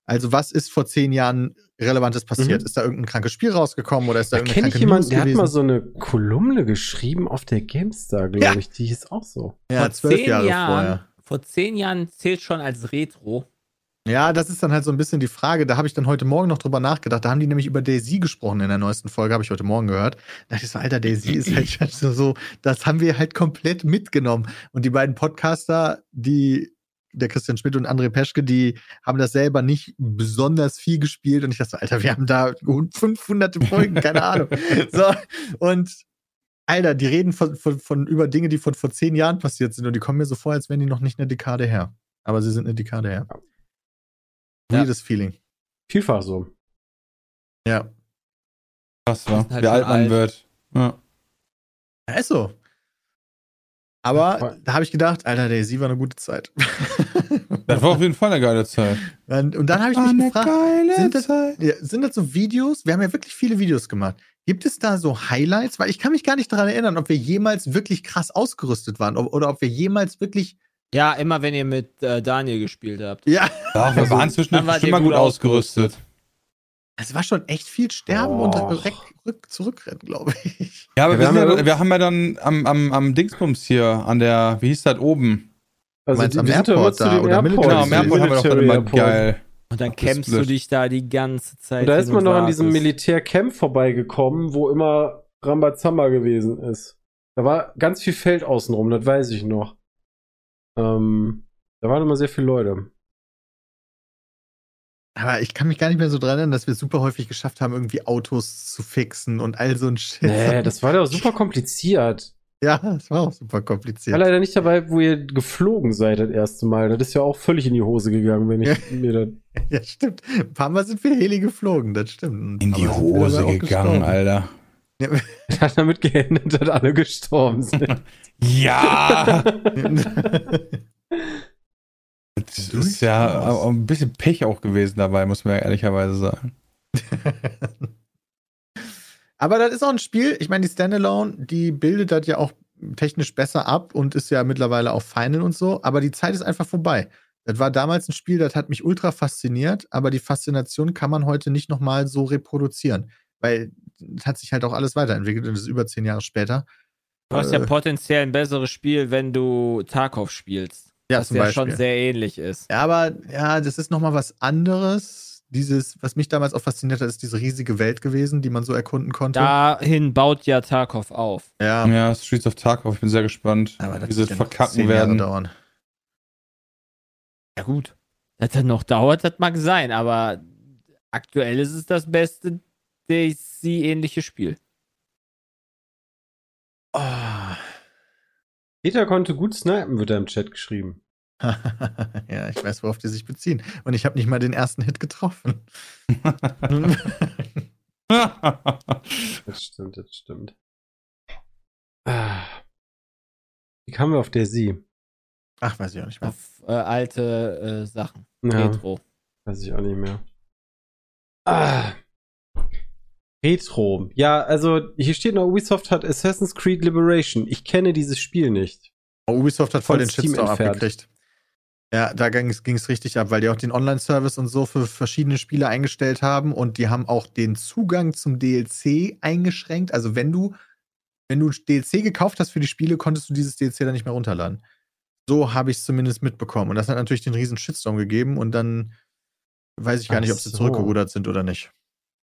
Speaker 5: Also, was ist vor zehn Jahren Relevantes passiert?
Speaker 2: Mhm.
Speaker 5: Ist da irgendein krankes Spiel rausgekommen oder ist da
Speaker 2: Da
Speaker 5: irgendeine
Speaker 2: kenne ich
Speaker 5: kranke
Speaker 2: jemanden,
Speaker 5: News
Speaker 2: der hat
Speaker 5: gewesen?
Speaker 2: mal so eine Kolumne geschrieben auf der GameStar, glaube
Speaker 5: Ja.
Speaker 2: ich. Die ist auch so.
Speaker 5: ja,
Speaker 3: vor
Speaker 5: zwölf
Speaker 3: zehn
Speaker 5: Jahre
Speaker 3: Jahren,
Speaker 5: vorher.
Speaker 3: vor zehn Jahren zählt schon als Retro.
Speaker 5: Ja, das ist dann halt so ein bisschen die Frage. Da habe ich dann heute Morgen noch drüber nachgedacht. Da haben die nämlich über Daisy gesprochen in der neuesten Folge, habe ich heute Morgen gehört. Da dachte ich so, Alter, Daisy ist halt schon so, so, das haben wir halt komplett mitgenommen. Und die beiden Podcaster, die, der Christian Schmidt und André Peschke, die haben das selber nicht besonders viel gespielt. Und ich dachte so, Alter, wir haben da 500 Folgen, keine Ahnung. So, und Alter, die reden von, von, von über Dinge, die von vor zehn Jahren passiert sind. Und die kommen mir so vor, als wären die noch nicht eine Dekade her. Aber sie sind eine Dekade her.
Speaker 3: Ja.
Speaker 5: Weirdes Feeling.
Speaker 2: Vielfach so.
Speaker 5: Ja.
Speaker 4: Krass, wa?
Speaker 3: sind halt
Speaker 4: Wie alt man
Speaker 3: alt.
Speaker 4: wird. Ja.
Speaker 5: Ja, ist so. Aber da habe ich gedacht, Alter, Daisy war eine gute Zeit.
Speaker 4: Das war auf jeden Fall eine geile Zeit.
Speaker 5: und, und dann habe ich mich gefragt, sind das, sind das so Videos? Wir haben ja wirklich viele Videos gemacht. Gibt es da so Highlights? Weil ich kann mich gar nicht daran erinnern, ob wir jemals wirklich krass ausgerüstet waren oder ob wir jemals wirklich.
Speaker 3: Ja, immer wenn ihr mit äh, Daniel gespielt habt.
Speaker 5: Ja,
Speaker 4: Doch, wir waren
Speaker 3: Dann
Speaker 4: zwischendurch mal
Speaker 3: gut
Speaker 4: gut ausgerüstet.
Speaker 5: Es war schon echt viel Sterben
Speaker 2: Oh.
Speaker 5: und rück, rück, zurückrennen, glaube ich.
Speaker 4: Ja, aber
Speaker 2: Ja,
Speaker 4: wir,
Speaker 2: haben
Speaker 4: ja, wir haben ja dann am, am, am Dingsbums hier, an der, wie hieß das oben?
Speaker 2: Also
Speaker 5: meinst
Speaker 2: die,
Speaker 5: am Airport da oder Military
Speaker 4: Genau, am Airport haben wir doch dann immer
Speaker 2: Airport.
Speaker 4: geil.
Speaker 3: Und dann campst du dich da die ganze Zeit.
Speaker 2: Und da ist man noch an diesem. Militärcamp vorbeigekommen, wo immer Rambazamba gewesen ist. Da war ganz viel Feld außenrum, das weiß ich noch. Ähm, da waren immer sehr viele Leute.
Speaker 5: Aber ich kann mich gar nicht mehr so dran erinnern, dass wir super häufig geschafft haben, irgendwie Autos zu fixen und all so ein Shit.
Speaker 2: Nee, das war doch super kompliziert.
Speaker 5: ja, das war auch super
Speaker 2: Ich war
Speaker 5: kompliziert.
Speaker 2: leider nicht dabei, wo ihr geflogen seid das erste Mal. Das ist ja auch völlig in die Hose gegangen, wenn ich
Speaker 5: Ja.
Speaker 2: mir das.
Speaker 5: Ja, stimmt. Ein paar Mal sind wir Heli geflogen, das stimmt.
Speaker 4: In die Hose gegangen, Alter.
Speaker 5: gestorben.
Speaker 2: hat damit geendet, dass alle gestorben sind.
Speaker 4: Ja! Das ist ja ein bisschen Pech auch gewesen dabei, muss man ja ehrlicherweise sagen.
Speaker 5: Aber das ist auch ein Spiel, ich meine, die Standalone, die bildet das ja auch technisch besser ab und ist ja mittlerweile auch Final und so, aber die Zeit ist einfach vorbei. Das war damals ein Spiel, das hat mich ultra fasziniert, aber die Faszination kann man heute nicht nochmal so reproduzieren, weil es hat sich halt auch alles weiterentwickelt und das ist über zehn Jahre später.
Speaker 3: Du hast ja
Speaker 5: Äh,
Speaker 3: potenziell ein besseres Spiel, wenn du Tarkov spielst.
Speaker 5: Ja,
Speaker 3: was
Speaker 5: zum
Speaker 3: ja
Speaker 5: Beispiel.
Speaker 3: schon sehr ähnlich ist.
Speaker 5: Ja, aber ja, das ist nochmal was anderes. Dieses, was mich damals auch fasziniert hat, ist diese riesige Welt gewesen, die man so erkunden konnte.
Speaker 3: Dahin baut ja Tarkov auf.
Speaker 5: ja,
Speaker 4: Ja, Streets of Tarkov, ich bin sehr gespannt,
Speaker 5: aber das
Speaker 4: wie sie
Speaker 5: ja
Speaker 4: verkacken werden.
Speaker 5: dauern.
Speaker 3: Ja, gut. Dass das noch dauert, das mag sein, aber aktuell ist es das beste DC-ähnliche Spiel.
Speaker 5: Oh.
Speaker 2: Peter konnte gut snipen, wird da im Chat geschrieben.
Speaker 5: ja, ich weiß, worauf die sich beziehen. Und ich habe nicht mal den ersten Hit getroffen.
Speaker 2: Das stimmt, das stimmt. Wie kamen wir auf der Sie?
Speaker 5: Ach, weiß ich auch nicht mehr.
Speaker 3: Auf äh, alte äh, Sachen.
Speaker 2: Ja,
Speaker 3: Retro.
Speaker 2: weiß ich auch nicht mehr. Ah. Retro. Ja, also hier steht noch, Ubisoft hat Assassin's Creed Liberation. Ich kenne dieses Spiel nicht.
Speaker 5: Oh, Ubisoft hat voll den Shitstorm abgekriegt. Ja, da ging es richtig ab, weil die auch den Online-Service und so für verschiedene Spiele eingestellt haben und die haben auch den Zugang zum DLC eingeschränkt. Also wenn du, wenn du DLC gekauft hast für die Spiele, konntest du dieses DLC dann nicht mehr runterladen. So habe ich es zumindest mitbekommen. Und das hat natürlich den riesen Shitstorm gegeben und dann weiß ich gar
Speaker 2: Ach
Speaker 5: nicht, ob sie
Speaker 2: so.
Speaker 5: zurückgerudert sind oder nicht.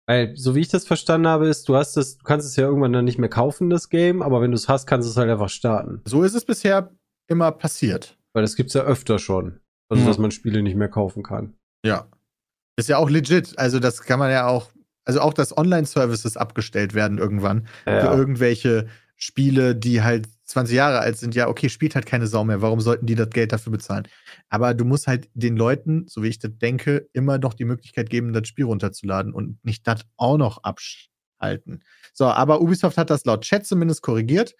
Speaker 2: Weil, so wie ich das verstanden habe, ist, du hast es, du kannst es ja irgendwann dann nicht mehr kaufen, das Game, aber wenn du es hast, kannst du es halt einfach starten.
Speaker 5: So ist es bisher immer passiert.
Speaker 2: Weil das gibt's ja öfter schon. Also,
Speaker 4: Ja.
Speaker 2: dass man Spiele nicht mehr kaufen kann.
Speaker 5: Ja. Ist ja auch legit. Also, das kann man ja auch, also auch, dass Online-Services abgestellt werden irgendwann für irgendwelche Spiele, die halt 20 Jahre alt sind. Ja, okay, spielt halt keine Sau mehr. Warum sollten die das Geld dafür bezahlen? Aber du musst halt den Leuten, so wie ich das denke, immer noch die Möglichkeit geben, das Spiel runterzuladen und nicht das auch noch abschalten. So, aber Ubisoft hat das laut Chat zumindest korrigiert.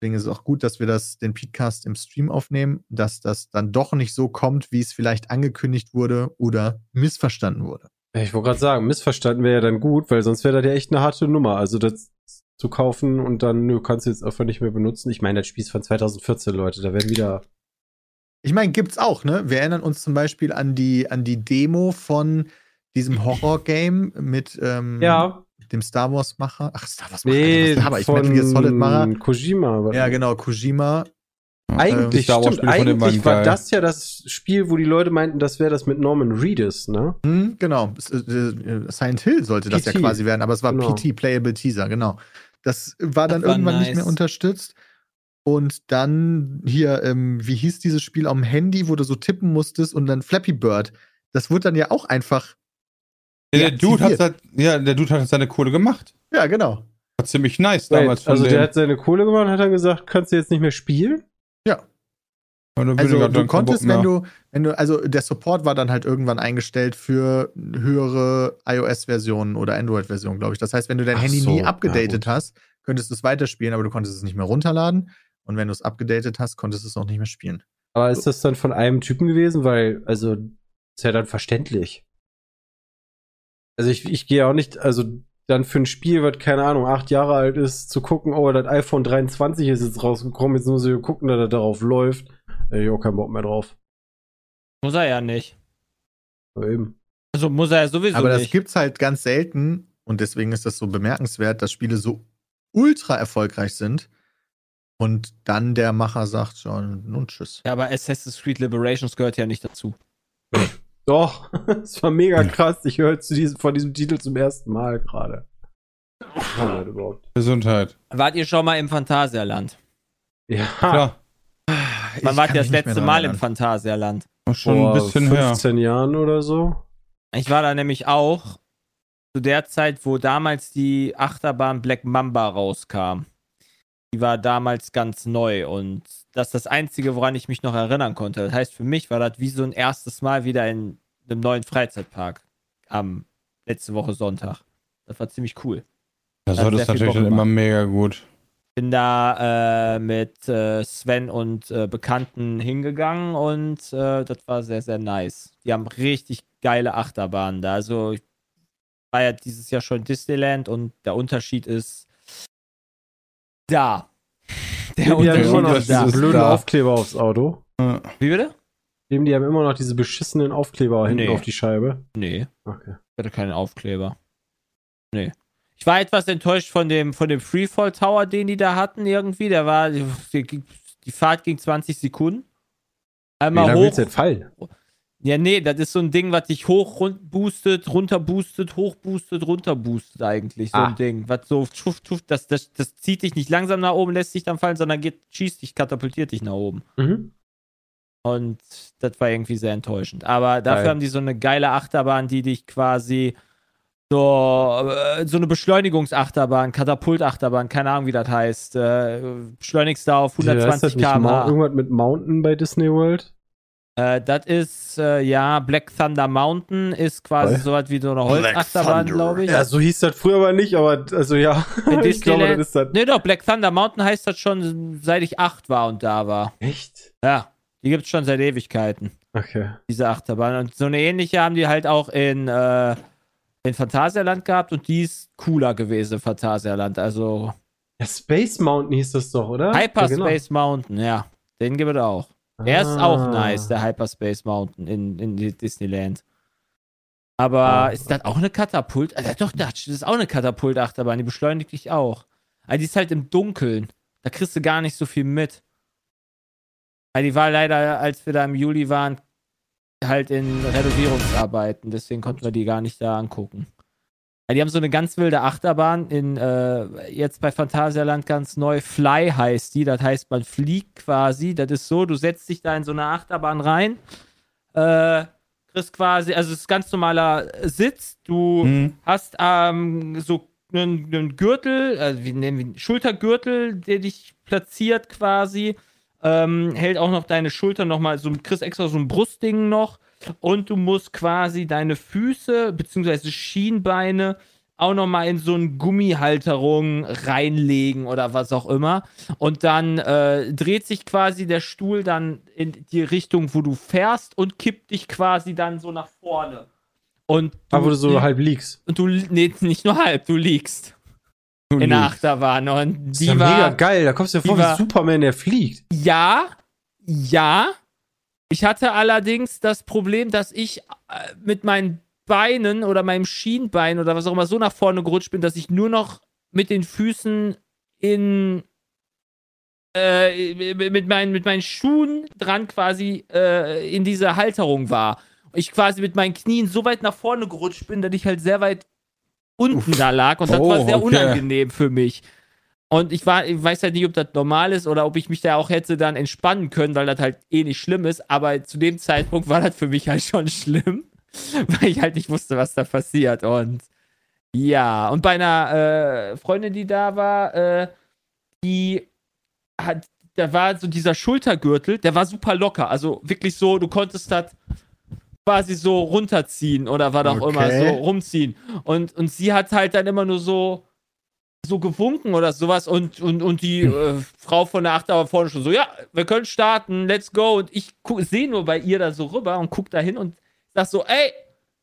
Speaker 5: Deswegen ist es auch gut, dass wir das, den Podcast im Stream aufnehmen, dass das dann doch nicht so kommt, wie es vielleicht angekündigt wurde oder missverstanden wurde.
Speaker 2: Ich wollte gerade sagen, missverstanden wäre ja dann gut, weil sonst wäre das ja echt eine harte Nummer. Also das zu kaufen und dann, nö, kannst du jetzt einfach nicht mehr benutzen. Ich meine, das Spiel ist von 2014, Leute. Da werden wieder.
Speaker 5: Ich meine, gibt's auch, ne? Wir erinnern uns zum Beispiel an die, an die Demo von diesem Horror-Game mit ähm,
Speaker 2: Ja,
Speaker 5: dem Star Wars-Macher. Ach, Star Wars-Macher,
Speaker 2: nee,
Speaker 5: Alter, was laber ich?
Speaker 2: von
Speaker 5: Metal Gear Solid-Macher.
Speaker 2: Kojima. war
Speaker 5: Ja, genau, Kojima.
Speaker 2: Eigentlich,
Speaker 4: Wars
Speaker 2: stimmt, eigentlich war
Speaker 4: geil.
Speaker 2: das ja das Spiel, wo die Leute meinten, das wäre das mit Norman Reedus, ne?
Speaker 5: Hm, genau. Äh, äh, Silent Hill sollte das ja
Speaker 2: PT.
Speaker 5: quasi werden, aber es war
Speaker 2: Genau.
Speaker 5: PT, Playable Teaser, genau. Das war dann
Speaker 3: Das war
Speaker 5: irgendwann nicht
Speaker 3: nice.
Speaker 5: mehr unterstützt. Und dann hier, ähm, wie hieß dieses Spiel am Handy, wo du so tippen musstest und dann Flappy Bird. Das wurde dann ja auch einfach.
Speaker 4: Ja, der Dude hat halt, ja, der Dude hat seine Kohle gemacht.
Speaker 5: Ja, genau.
Speaker 4: War ziemlich nice damals
Speaker 2: Wait, also
Speaker 4: von
Speaker 2: der
Speaker 4: dem.
Speaker 2: hat seine Kohle gemacht und hat dann gesagt, kannst du jetzt nicht mehr spielen?
Speaker 4: Dann
Speaker 5: Also
Speaker 4: ich
Speaker 5: du konntest, wenn du, wenn du, also der Support war dann halt irgendwann eingestellt für höhere iOS-Versionen oder Android-Versionen, glaube ich. Das heißt, wenn du dein
Speaker 2: Ach
Speaker 5: Handy
Speaker 2: so,
Speaker 5: nie abgedatet hast, könntest du es weiterspielen, aber du konntest es nicht mehr runterladen. Und wenn du es abgedatet hast, konntest du es auch nicht mehr spielen.
Speaker 2: Aber ist das dann von einem Typen gewesen? Weil, also, ist ja dann verständlich. Also ich, ich gehe auch nicht, also dann für ein Spiel, was, keine Ahnung, acht Jahre alt ist, zu gucken, oh, das iPhone 23 ist jetzt rausgekommen, jetzt muss ich gucken, dass er darauf läuft. Hab ich auch keinen Bock mehr drauf.
Speaker 3: Muss er ja nicht.
Speaker 2: Aber eben.
Speaker 3: Also muss er ja sowieso
Speaker 5: Aber das
Speaker 3: nicht.
Speaker 5: gibt's halt ganz selten und deswegen ist das so bemerkenswert, dass Spiele so ultra erfolgreich sind und dann der Macher sagt schon, nun tschüss.
Speaker 3: ja, aber Assassin's Creed Liberations gehört ja nicht dazu.
Speaker 2: Doch, es war mega krass. Ich höre zu diesem, von diesem Titel zum ersten Mal gerade. Das?
Speaker 4: Gesundheit.
Speaker 3: Wart ihr schon mal im Phantasialand?
Speaker 2: Ja,
Speaker 4: Klar.
Speaker 3: Wann
Speaker 5: mich
Speaker 3: das letzte Mal im. Phantasialand?
Speaker 4: Schon
Speaker 2: vor
Speaker 4: ein bisschen her.
Speaker 2: 15 Jahren oder so.
Speaker 3: Ich war da nämlich auch zu der Zeit, wo damals die Achterbahn Black Mamba rauskam. Die war damals ganz neu und das ist das Einzige, woran ich mich noch erinnern konnte. Das heißt, für mich war das wie so ein erstes Mal wieder in einem neuen Freizeitpark am letzte Woche Sonntag. Das war ziemlich cool.
Speaker 4: Das
Speaker 3: sehr
Speaker 4: es natürlich dann immer mega gut.
Speaker 3: Bin da äh, mit äh, Sven und äh, Bekannten hingegangen und äh, das war sehr, sehr nice. Die haben richtig geile Achterbahnen da. Also ich war ja dieses Jahr schon in Disneyland und der Unterschied ist da. Der
Speaker 2: Die haben
Speaker 4: Unterschied
Speaker 2: immer noch
Speaker 4: ist
Speaker 2: diese
Speaker 4: da.
Speaker 2: blöden
Speaker 4: Da.
Speaker 2: Aufkleber aufs Auto.
Speaker 3: Wie bitte?
Speaker 2: Eben, die haben immer noch diese beschissenen Aufkleber hinten
Speaker 3: Nee.
Speaker 2: auf die Scheibe.
Speaker 3: Nee,
Speaker 2: Okay.
Speaker 3: ich hatte keinen Aufkleber. Nee. Ich war etwas enttäuscht von dem, von dem Freefall Tower, den die da hatten irgendwie. Der war, die, die Fahrt ging 20 Sekunden.
Speaker 2: Wie
Speaker 3: Einmal
Speaker 2: lange
Speaker 3: hoch.
Speaker 2: denn fallen?
Speaker 3: Ja, nee, das ist so ein Ding, was dich hoch run boostet, runter boostet, hoch boostet, runter boostet eigentlich. So
Speaker 2: Ah.
Speaker 3: ein Ding. Was so tschuf, tschuf, das, das, das zieht dich nicht langsam nach oben, lässt dich dann fallen, sondern geht, schießt dich, katapultiert dich nach oben.
Speaker 2: Mhm.
Speaker 3: Und das war irgendwie sehr enttäuschend. Aber dafür
Speaker 2: Geil.
Speaker 3: haben die so eine geile Achterbahn, die dich quasi so, äh, so eine Beschleunigungsachterbahn, Katapultachterbahn, keine Ahnung, wie das heißt. Äh, beschleunigst da auf
Speaker 2: Heißt das
Speaker 3: 120
Speaker 2: nicht Mou-
Speaker 3: km/h.
Speaker 2: Irgendwas mit Mountain bei Disney World?
Speaker 3: Äh, das ist, äh, ja, Black Thunder Mountain ist quasi so was wie so eine Holzachterbahn, glaube ich.
Speaker 2: Ja, so hieß das früher aber nicht, aber also ja.
Speaker 3: In
Speaker 2: ich glaube, das ist das.
Speaker 3: Nee, doch, Black Thunder Mountain heißt das schon, seit ich acht war und da war.
Speaker 2: Echt?
Speaker 3: Ja, die gibt's schon seit Ewigkeiten,
Speaker 2: Okay.
Speaker 3: diese Achterbahn. Und so eine ähnliche haben die halt auch in, äh, in Phantasialand gehabt und die ist cooler gewesen, Phantasialand. Also
Speaker 2: Ja, Space Mountain hieß das doch, oder?
Speaker 3: Hyperspace Mountain, ja, den gibt es auch. Der ist auch
Speaker 2: Ah.
Speaker 3: nice, der Hyperspace Mountain in, in die Disneyland. Aber
Speaker 2: Ah.
Speaker 3: ist das auch eine Katapult? Also doch, das ist auch eine Katapultachterbahn, die beschleunigt dich auch. Aber die ist halt im Dunkeln. Da kriegst du gar nicht so viel mit. Weil die war leider, als wir da im Juli waren, halt in Renovierungsarbeiten. Deswegen konnten wir die gar nicht da angucken. Ja, die haben so eine ganz wilde Achterbahn in, äh, jetzt bei Phantasialand ganz neu. Fly heißt die. Das heißt, man fliegt quasi. Das ist so, du setzt dich da in so eine Achterbahn rein. Äh, kriegst quasi, also es ist ganz normaler Sitz. Du
Speaker 4: Hm.
Speaker 3: hast ähm, so einen, einen Gürtel, also wie nennen wir ihn, Schultergürtel, der dich platziert quasi. Ähm, hält auch noch deine Schulter nochmal, so kriegst extra so ein Brustding noch. Und du musst quasi deine Füße beziehungsweise Schienbeine auch nochmal in so eine Gummihalterung reinlegen oder was auch immer. Und dann äh, dreht sich quasi der Stuhl dann in die Richtung, wo du fährst und kippt dich quasi dann so nach vorne. Und du,
Speaker 2: Aber du so halb liegst.
Speaker 3: und du, nee, nicht nur halb, du liegst
Speaker 4: Du
Speaker 3: in der. Achterbahn. Und
Speaker 2: Das ist
Speaker 3: die
Speaker 2: ja mega
Speaker 3: war,
Speaker 2: geil. Da kommst du dir vor
Speaker 3: die
Speaker 2: wie
Speaker 3: war-
Speaker 2: Superman, der fliegt.
Speaker 3: ja, ja. Ich hatte allerdings das Problem, dass ich äh, mit meinen Beinen oder meinem Schienbein oder was auch immer so nach vorne gerutscht bin, dass ich nur noch mit den Füßen in äh, mit, meinen, mit meinen Schuhen dran quasi äh, in dieser Halterung war. Ich quasi mit meinen Knien so weit nach vorne gerutscht bin, dass ich halt sehr weit unten da lag und das
Speaker 4: Oh,
Speaker 3: war sehr
Speaker 4: okay.
Speaker 3: unangenehm für mich. Und ich, war, ich weiß halt nicht, ob das normal ist oder ob ich mich da auch hätte dann entspannen können, weil das halt eh nicht schlimm ist. Aber zu dem Zeitpunkt war das für mich halt schon schlimm, weil ich halt nicht wusste, was da passiert. Und ja, und bei einer äh, Freundin, die da war, äh, die hat, da war so dieser Schultergürtel, der war super locker. Also wirklich so, du konntest das quasi so runterziehen oder was auch immer,
Speaker 5: Okay.
Speaker 3: so rumziehen. Und, und sie hat halt dann immer nur so so gewunken oder sowas und, und, und die äh, Frau von der Achterbahn vorne schon so, ja, wir können starten, let's go. Und ich sehe nur bei ihr da so rüber und guck da hin und sag so, ey,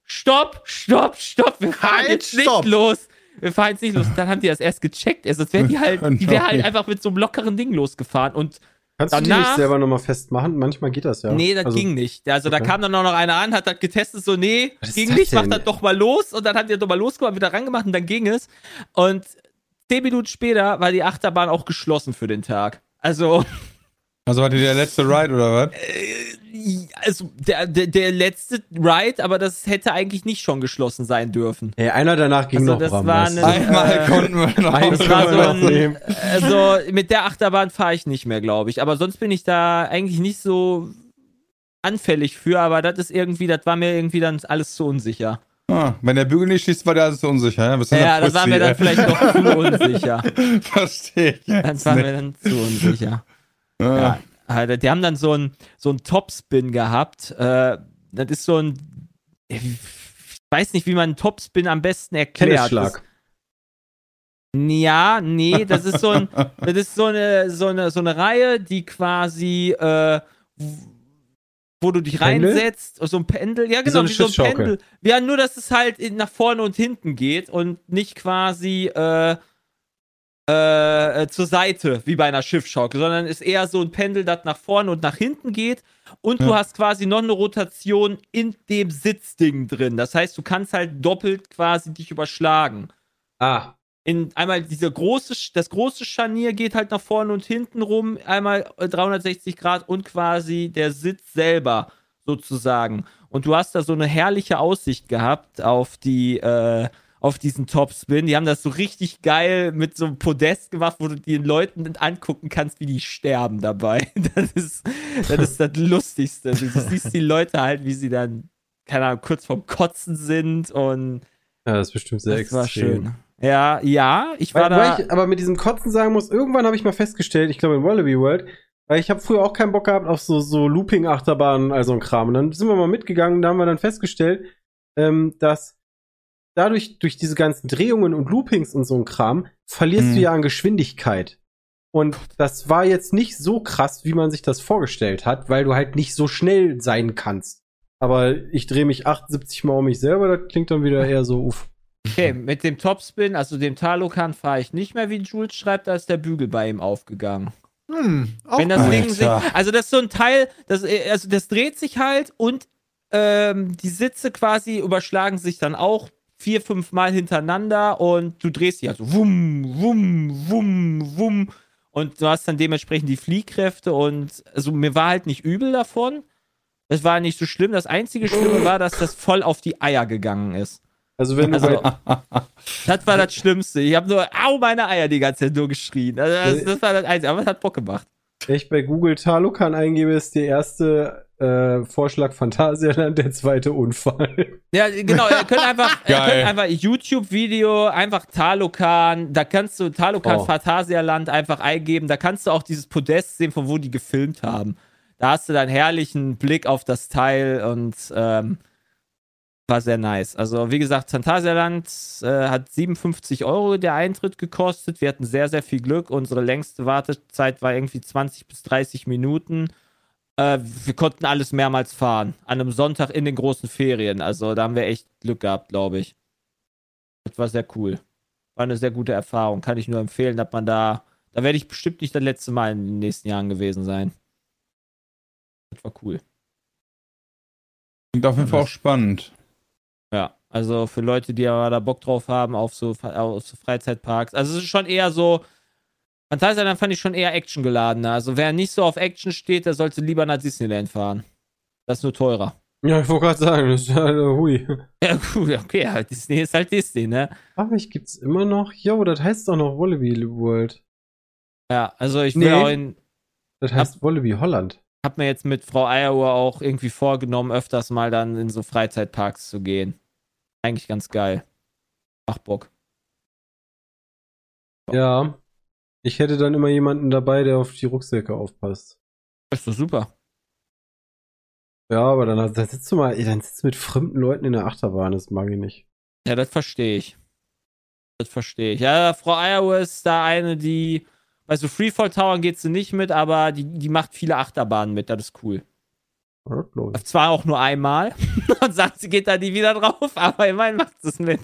Speaker 3: stopp, stopp, stopp, wir fahren
Speaker 5: Halt,
Speaker 3: jetzt
Speaker 5: stopp.
Speaker 3: nicht los. Wir fahren jetzt nicht los. Dann haben die das erst gecheckt. Also, sonst wäre die halt, die wäre halt einfach mit so einem lockeren Ding losgefahren. Und
Speaker 2: Kannst du die
Speaker 3: Danach-
Speaker 2: nicht selber nochmal festmachen? Manchmal geht das ja.
Speaker 3: nee, das
Speaker 2: Also,
Speaker 3: ging nicht. Also da
Speaker 2: okay.
Speaker 3: kam dann auch noch einer an, hat das getestet, so, nee,
Speaker 2: Was
Speaker 3: ging nicht, mach das doch mal los. Und dann hat das doch mal losgemacht, wieder rangemacht und dann ging es. Und zehn Minuten später war die Achterbahn auch geschlossen für den Tag. Also,
Speaker 4: Also war die der letzte Ride oder was?
Speaker 3: äh, also der, der, der letzte Ride, aber das hätte eigentlich nicht schon geschlossen sein dürfen.
Speaker 2: Ey, einer danach ging
Speaker 3: Also
Speaker 2: noch
Speaker 3: das
Speaker 2: Bram,
Speaker 3: war eine-
Speaker 4: Einmal
Speaker 3: äh,
Speaker 4: konnten wir noch.
Speaker 2: Ein-
Speaker 3: Das war so ein,
Speaker 2: noch nehmen.
Speaker 3: also mit der Achterbahn fahre ich nicht mehr, glaube ich. Aber sonst bin ich da eigentlich nicht so anfällig für, aber das ist irgendwie, das war mir irgendwie dann alles zu unsicher.
Speaker 4: Ah, wenn der Bügel nicht schließt, war der alles zu unsicher. Ja,
Speaker 3: Ja, das war mir dann vielleicht doch zu unsicher.
Speaker 4: Verstehe ich.
Speaker 3: Das
Speaker 4: jetzt
Speaker 3: war mir
Speaker 4: nicht.
Speaker 3: dann zu unsicher. Ja. Alter, Die haben dann so einen so einen Topspin gehabt. Äh, das ist so ein. Ich weiß nicht, wie man einen Topspin am besten erklärt.
Speaker 2: Tennisschlag.
Speaker 3: Ja, nee, das ist so ein, das ist so eine, so eine, so eine Reihe, die quasi, äh, wo du dich
Speaker 2: Pendel?
Speaker 3: reinsetzt, so ein Pendel, ja
Speaker 2: Wie
Speaker 3: genau,
Speaker 2: so eine
Speaker 3: wie so ein. Pendel. Ja, nur dass es halt nach vorne und hinten geht und nicht quasi äh, äh, äh, zur Seite, wie bei einer Schiffsschaukel, sondern ist eher so ein Pendel, das nach vorne und nach hinten geht. Und du
Speaker 4: Ja.
Speaker 3: hast quasi noch eine Rotation in dem Sitzding drin. Das heißt, du kannst halt doppelt quasi dich überschlagen.
Speaker 2: Ah,
Speaker 3: In einmal diese große, das große Scharnier geht halt nach vorne und hinten rum, einmal äh, 360 Grad und quasi der Sitz selber sozusagen. Und du hast da so eine herrliche Aussicht gehabt auf die, äh, auf diesen Topspin. Die haben das so richtig geil mit so einem Podest gemacht, wo du den Leuten angucken kannst, wie die sterben dabei. Das ist das, ist das Lustigste. Du siehst die Leute halt, wie sie dann, keine Ahnung, kurz vorm Kotzen sind und
Speaker 2: ja, das ist bestimmt sehr
Speaker 3: das
Speaker 2: extrem.
Speaker 3: war schön. Ja, ja, ich war
Speaker 2: Weil,
Speaker 3: da.
Speaker 2: weil ich aber mit diesem Kotzen sagen muss, irgendwann habe ich mal festgestellt, ich glaube in Wallaby World, weil ich habe früher auch keinen Bock gehabt auf so, so Looping-Achterbahnen, also ein Kram. Und dann sind wir mal mitgegangen, da haben wir dann festgestellt, ähm, dass dadurch, durch diese ganzen Drehungen und Loopings und so ein Kram, verlierst
Speaker 4: Mhm.
Speaker 2: du ja an Geschwindigkeit. Und das war jetzt nicht so krass, wie man sich das vorgestellt hat, weil du halt nicht so schnell sein kannst. Aber ich drehe mich 78 Mal um mich selber, das klingt dann wieder eher so, uff.
Speaker 3: Okay, mit dem Topspin, also dem Talokan, fahre ich nicht mehr, wie Jules schreibt, da ist der Bügel bei ihm aufgegangen.
Speaker 5: Hm, auch
Speaker 3: Wenn das. Ding sich, also das ist so ein Teil, das, äh, also das dreht sich halt und ähm, die Sitze quasi überschlagen sich dann auch vier, fünf Mal hintereinander und du drehst dich also wum, wum, wum, wum und du hast dann dementsprechend die Fliehkräfte und also mir war halt nicht übel davon. Es war nicht so schlimm. Das einzige Schlimme war, dass das voll auf die Eier gegangen ist.
Speaker 2: Also wenn du
Speaker 3: Also, das war das Schlimmste. Ich habe nur, au, meine Eier die ganze Zeit nur geschrien. Also das, das war das Einzige, aber es hat Bock gemacht.
Speaker 2: Wenn ich bei Google Talokan eingebe, ist der erste äh, Vorschlag Phantasialand, der zweite Unfall.
Speaker 3: Ja, genau, ihr könnt einfach, ihr
Speaker 4: Geil.
Speaker 3: könnt einfach YouTube-Video, einfach Talokan, da kannst du Talokan
Speaker 2: Oh.
Speaker 3: Phantasialand einfach eingeben, da kannst du auch dieses Podest sehen, von wo die gefilmt haben. Da hast du dann herrlichen Blick auf das Teil und ähm, war sehr nice. Also, wie gesagt, Phantasialand äh, hat 57 Euro der Eintritt gekostet. Wir hatten sehr, sehr viel Glück. Unsere längste Wartezeit war irgendwie 20 bis 30 Minuten. Äh, wir konnten alles mehrmals fahren. An einem Sonntag in den großen Ferien. Also, da haben wir echt Glück gehabt, glaube ich. Das war sehr cool. War eine sehr gute Erfahrung. Kann ich nur empfehlen, dass man da. Da werde ich bestimmt nicht das letzte Mal in den nächsten Jahren gewesen sein. Das war cool.
Speaker 4: Klingt auf jeden Fall auch spannend.
Speaker 3: Ja, also für Leute, die aber da Bock drauf haben auf so, auf so Freizeitparks. Also es ist schon eher so, Phantasialand fand ich schon eher actiongeladener. Also wer nicht so auf Action steht, der sollte lieber nach Disneyland fahren. Das ist nur teurer.
Speaker 2: Ja, ich wollte gerade sagen, das ist ja, äh, hui.
Speaker 3: Ja, gut, okay, ja, Disney ist halt Disney, ne?
Speaker 2: Aber ich gibt's immer noch. Jo, das heißt doch noch Wallaby World.
Speaker 3: Ja, also ich will
Speaker 2: Nee.
Speaker 3: auch in,
Speaker 2: Das heißt Wallaby Holland.
Speaker 3: hab mir jetzt mit Frau Eieruhr auch irgendwie vorgenommen, öfters mal dann in so Freizeitparks zu gehen. Eigentlich ganz geil. Macht Bock.
Speaker 2: Ja. Ich hätte dann immer jemanden dabei, der auf die Rucksäcke aufpasst.
Speaker 3: Ist doch super.
Speaker 2: Ja, aber dann, dann sitzt du mal, dann sitzt du mit fremden Leuten in der Achterbahn, das mag ich nicht.
Speaker 3: Ja, das verstehe ich. Das verstehe ich. Ja, Frau Iowa ist da eine, die, bei so Freefall Towern geht sie nicht mit, aber die, die macht viele Achterbahnen mit, das ist cool.
Speaker 2: Ja.
Speaker 3: Zwar auch nur einmal und sagt, sie geht da nie wieder drauf, aber immerhin macht sie es mit.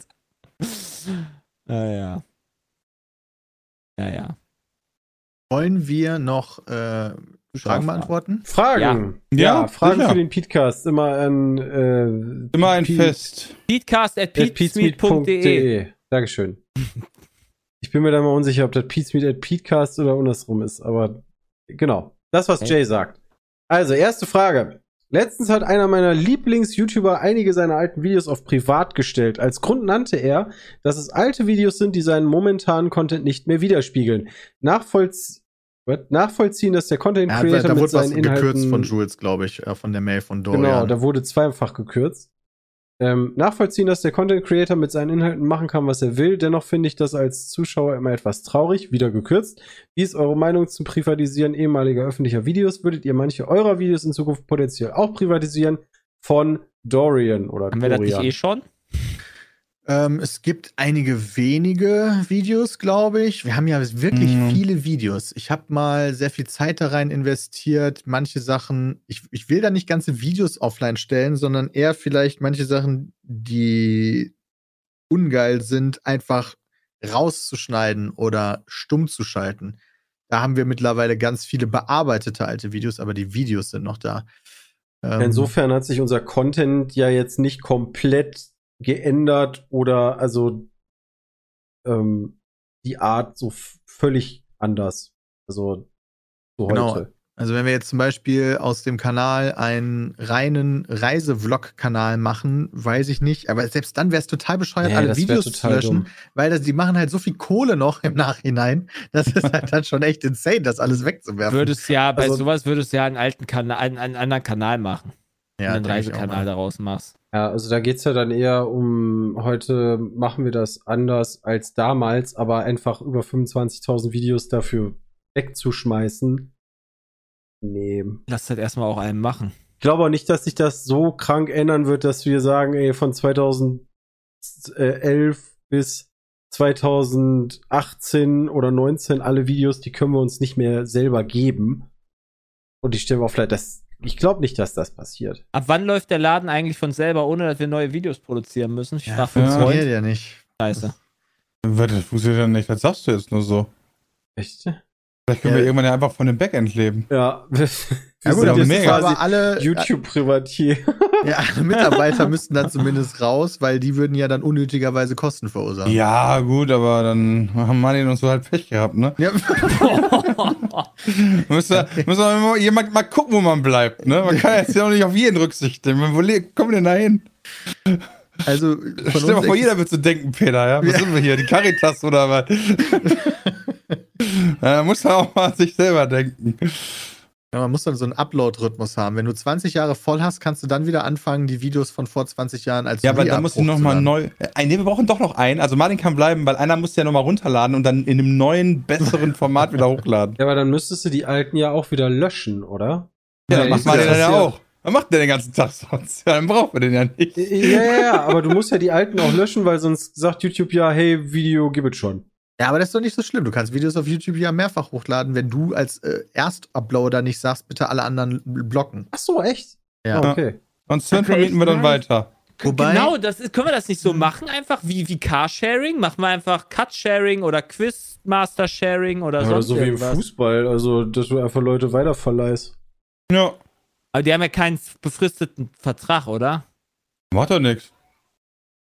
Speaker 3: Naja. Ja, ja.
Speaker 5: Wollen wir noch äh, Fragen
Speaker 3: Fragen.
Speaker 5: beantworten?
Speaker 2: Fragen.
Speaker 4: Ja.
Speaker 2: Ja, Fragen
Speaker 4: sicher.
Speaker 2: für den Podcast. Immer an äh,
Speaker 4: Immer ein
Speaker 2: Pete-
Speaker 4: Fest.
Speaker 3: Peatcast at peatsmeet.de.
Speaker 2: Dankeschön. Ich bin mir da mal unsicher, ob das Peatsmeet at Peatcast oder andersrum ist, aber genau. Das, was
Speaker 3: Okay.
Speaker 2: Jay sagt. Also, erste Frage. Letztens hat einer meiner Lieblings-YouTuber einige seiner alten Videos auf privat gestellt. Als Grund nannte er, dass es alte Videos sind, die seinen momentanen Content nicht mehr widerspiegeln. Nachvollz What? Nachvollziehen, dass der Content
Speaker 5: Ja,
Speaker 2: Creator
Speaker 5: da
Speaker 2: mit
Speaker 5: wurde was
Speaker 2: seinen
Speaker 5: gekürzt
Speaker 2: Inhalten
Speaker 5: von Jules, glaube ich, äh, von der Mail von Dorian.
Speaker 2: Genau, da wurde zweifach gekürzt. Ähm, nachvollziehen, dass der Content Creator mit seinen Inhalten machen kann, was er will. Dennoch finde ich das als Zuschauer immer etwas traurig. Wieder gekürzt. Wie ist eure Meinung zum Privatisieren ehemaliger öffentlicher Videos? Würdet ihr manche eurer Videos in Zukunft potenziell auch privatisieren? Von Dorian oder
Speaker 3: Haben wir das nicht
Speaker 2: Dorian.
Speaker 3: eh schon?
Speaker 5: Ähm, es gibt einige wenige Videos, glaube ich. Wir haben ja wirklich
Speaker 4: Mhm.
Speaker 5: viele Videos. Ich habe mal sehr viel Zeit da rein investiert. Manche Sachen, ich, ich will da nicht ganze Videos offline stellen, sondern eher vielleicht manche Sachen, die ungeil sind, einfach rauszuschneiden oder stumm zu schalten. Da haben wir mittlerweile ganz viele bearbeitete alte Videos, aber die Videos sind noch da. Ähm,
Speaker 2: Insofern hat sich unser Content ja jetzt nicht komplett geändert oder also ähm, die Art so völlig anders. Also so
Speaker 5: Genau.
Speaker 2: heute.
Speaker 5: Also wenn wir jetzt zum Beispiel aus dem Kanal einen reinen Reisevlog-Kanal machen, weiß ich nicht. Aber selbst dann wäre es total bescheuert,
Speaker 2: Nee,
Speaker 5: alle Videos zu löschen,
Speaker 2: dumm.
Speaker 5: weil das, die machen halt so viel Kohle noch im Nachhinein. Das ist halt dann schon echt insane, das alles wegzuwerfen.
Speaker 3: Würdest ja, bei
Speaker 2: Also-
Speaker 3: sowas würdest du ja einen alten Kanal, einen, einen anderen Kanal machen.
Speaker 5: Ja,
Speaker 3: einen Reisekanal
Speaker 5: mal.
Speaker 3: daraus machst.
Speaker 2: Ja, also da geht's ja dann eher um, heute machen wir das anders als damals, aber einfach über 25.000 Videos dafür wegzuschmeißen. Nee.
Speaker 3: Lass das erstmal auch einem machen.
Speaker 2: Ich glaube auch nicht, dass sich das so krank ändern wird, dass wir sagen, ey, von 2011 bis 2018 oder 19 alle Videos, die können wir uns nicht mehr selber geben. Und ich stelle mir auch vielleicht, das, ich glaube nicht, dass das passiert.
Speaker 3: Ab wann läuft der Laden eigentlich von selber, ohne dass wir neue Videos produzieren müssen? Ich
Speaker 5: Ja, funktioniert ja nicht.
Speaker 3: Scheiße.
Speaker 4: Warte, Das funktioniert ja nicht. Das sagst du jetzt nur so.
Speaker 2: Echt?
Speaker 4: Vielleicht können
Speaker 5: Ja.
Speaker 4: wir irgendwann ja einfach von dem Backend leben.
Speaker 2: Ja. Wir
Speaker 5: Ja, gut,
Speaker 2: sind
Speaker 5: aber
Speaker 4: mega.
Speaker 2: quasi
Speaker 5: aber alle,
Speaker 2: YouTube-Privatier.
Speaker 5: ja, alle Mitarbeiter müssten dann zumindest raus, weil die würden ja dann unnötigerweise Kosten verursachen.
Speaker 4: Ja, gut, aber dann haben Martin und so halt Pech gehabt, ne?
Speaker 5: Ja.
Speaker 4: Müsste, muss man immer jemand mal gucken, wo man bleibt, ne? Man kann jetzt ja auch nicht auf jeden Rücksicht nehmen. Wo kommen wir denn da hin?
Speaker 5: Also von
Speaker 4: Stell dir mal vor, jeder wird so denken, Peter, ja? Was
Speaker 5: Ja.
Speaker 4: sind wir hier? Die Caritas oder was? Ja, muss man auch mal an sich selber denken.
Speaker 5: Ja, man muss dann so einen Upload-Rhythmus haben. Wenn du 20 Jahre voll hast, kannst du dann wieder anfangen, die Videos von vor 20 Jahren als
Speaker 4: Ja, aber da
Speaker 5: Re-Up
Speaker 4: muss ich nochmal neu. Äh, nee, wir brauchen doch noch einen. Also Martin kann bleiben, weil einer muss ja nochmal runterladen und dann in einem neuen, besseren Format wieder hochladen.
Speaker 2: Ja, aber dann müsstest du die alten ja auch wieder löschen, oder?
Speaker 4: Ja,
Speaker 2: Ja,
Speaker 4: das macht Martin dann ja auch. Was macht der den ganzen Tag sonst? Ja, dann brauchen wir den ja nicht.
Speaker 2: Ja, ja, ja, aber du musst ja die alten auch löschen, weil sonst sagt YouTube ja, hey, Video, gib es schon.
Speaker 5: Ja, aber das ist doch nicht so schlimm. Du kannst Videos auf YouTube ja mehrfach hochladen, wenn du als äh, Erstuploader nicht sagst, bitte alle anderen blocken.
Speaker 2: Ach so, echt?
Speaker 5: Ja.
Speaker 2: Ah, okay.
Speaker 4: Und Sven
Speaker 5: Okay,
Speaker 4: vermieten wir dann weiter.
Speaker 5: Wobei,
Speaker 3: Genau, das ist, können wir das nicht so machen? Einfach wie, wie Carsharing? Machen wir einfach Cut-Sharing oder Quizmaster-Sharing oder
Speaker 2: Ja,
Speaker 3: sonst
Speaker 2: so wie im? Fußball, also dass du einfach Leute weiterverleihst.
Speaker 4: Ja.
Speaker 3: Aber die haben ja keinen befristeten Vertrag, oder?
Speaker 4: Macht doch nichts.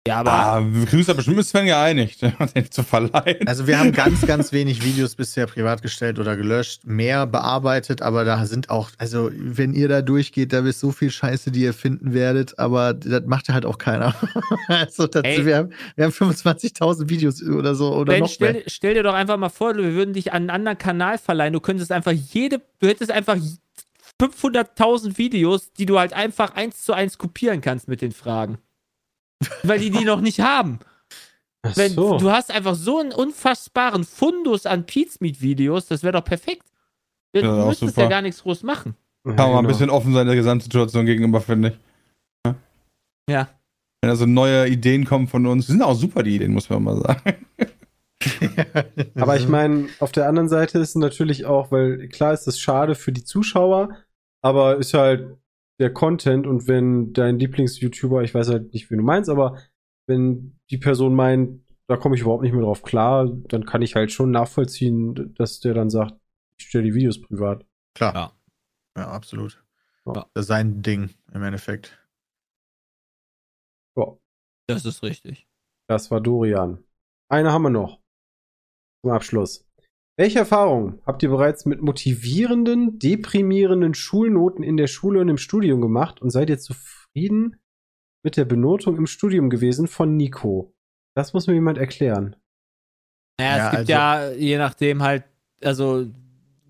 Speaker 3: Ja, aber
Speaker 4: Ah, wir kriegen uns da bestimmt mit Sven geeinigt, den zu verleihen.
Speaker 5: also wir haben ganz, ganz wenig Videos bisher privat gestellt oder gelöscht, mehr bearbeitet, aber da sind auch, also wenn ihr da durchgeht, da ist so viel Scheiße, die ihr finden werdet, aber das macht halt auch keiner. also das, wir, haben, wir haben 25.000 Videos oder so oder
Speaker 3: Ben,
Speaker 5: noch
Speaker 3: stell,
Speaker 5: mehr.
Speaker 3: stell dir doch einfach mal vor, wir würden dich an einen anderen Kanal verleihen. Du könntest einfach jede, du hättest einfach 500.000 Videos, die du halt einfach eins zu eins kopieren kannst mit den Fragen. Weil die die noch nicht haben.
Speaker 2: Ach
Speaker 3: Wenn,
Speaker 2: so.
Speaker 3: Du hast einfach so einen unfassbaren Fundus an Pizmeet-Videos, das wäre doch perfekt. Du
Speaker 4: Ja,
Speaker 3: müsstest ja gar nichts groß machen.
Speaker 2: Ja,
Speaker 4: Kann man mal ein
Speaker 2: genau.
Speaker 4: bisschen offen sein der Gesamtsituation gegenüber, finde ich.
Speaker 3: Ja.
Speaker 4: Wenn da so neue Ideen kommen von uns, die sind auch super, die Ideen, muss man mal sagen.
Speaker 2: Aber ich meine, auf der anderen Seite ist natürlich auch, weil klar ist das schade für die Zuschauer, aber ist halt der Content und wenn dein Lieblings-YouTuber, ich weiß halt nicht, wen du meinst, aber wenn die Person meint, da komme ich überhaupt nicht mehr drauf klar, dann kann ich halt schon nachvollziehen, dass der dann sagt, ich stelle die Videos privat.
Speaker 5: Klar.
Speaker 3: Ja.
Speaker 5: Ja, absolut.
Speaker 2: Ja.
Speaker 5: Das ist sein Ding im Endeffekt.
Speaker 2: Ja,
Speaker 3: Das ist richtig.
Speaker 2: das war Dorian. Eine haben wir noch. Zum Abschluss. Welche Erfahrungen habt ihr bereits mit motivierenden, deprimierenden Schulnoten in der Schule und im Studium gemacht und seid ihr zufrieden mit der Benotung im Studium gewesen von Nico? Das muss mir jemand erklären.
Speaker 3: Naja,
Speaker 5: Ja,
Speaker 3: es gibt
Speaker 5: also-
Speaker 3: ja, je nachdem halt, also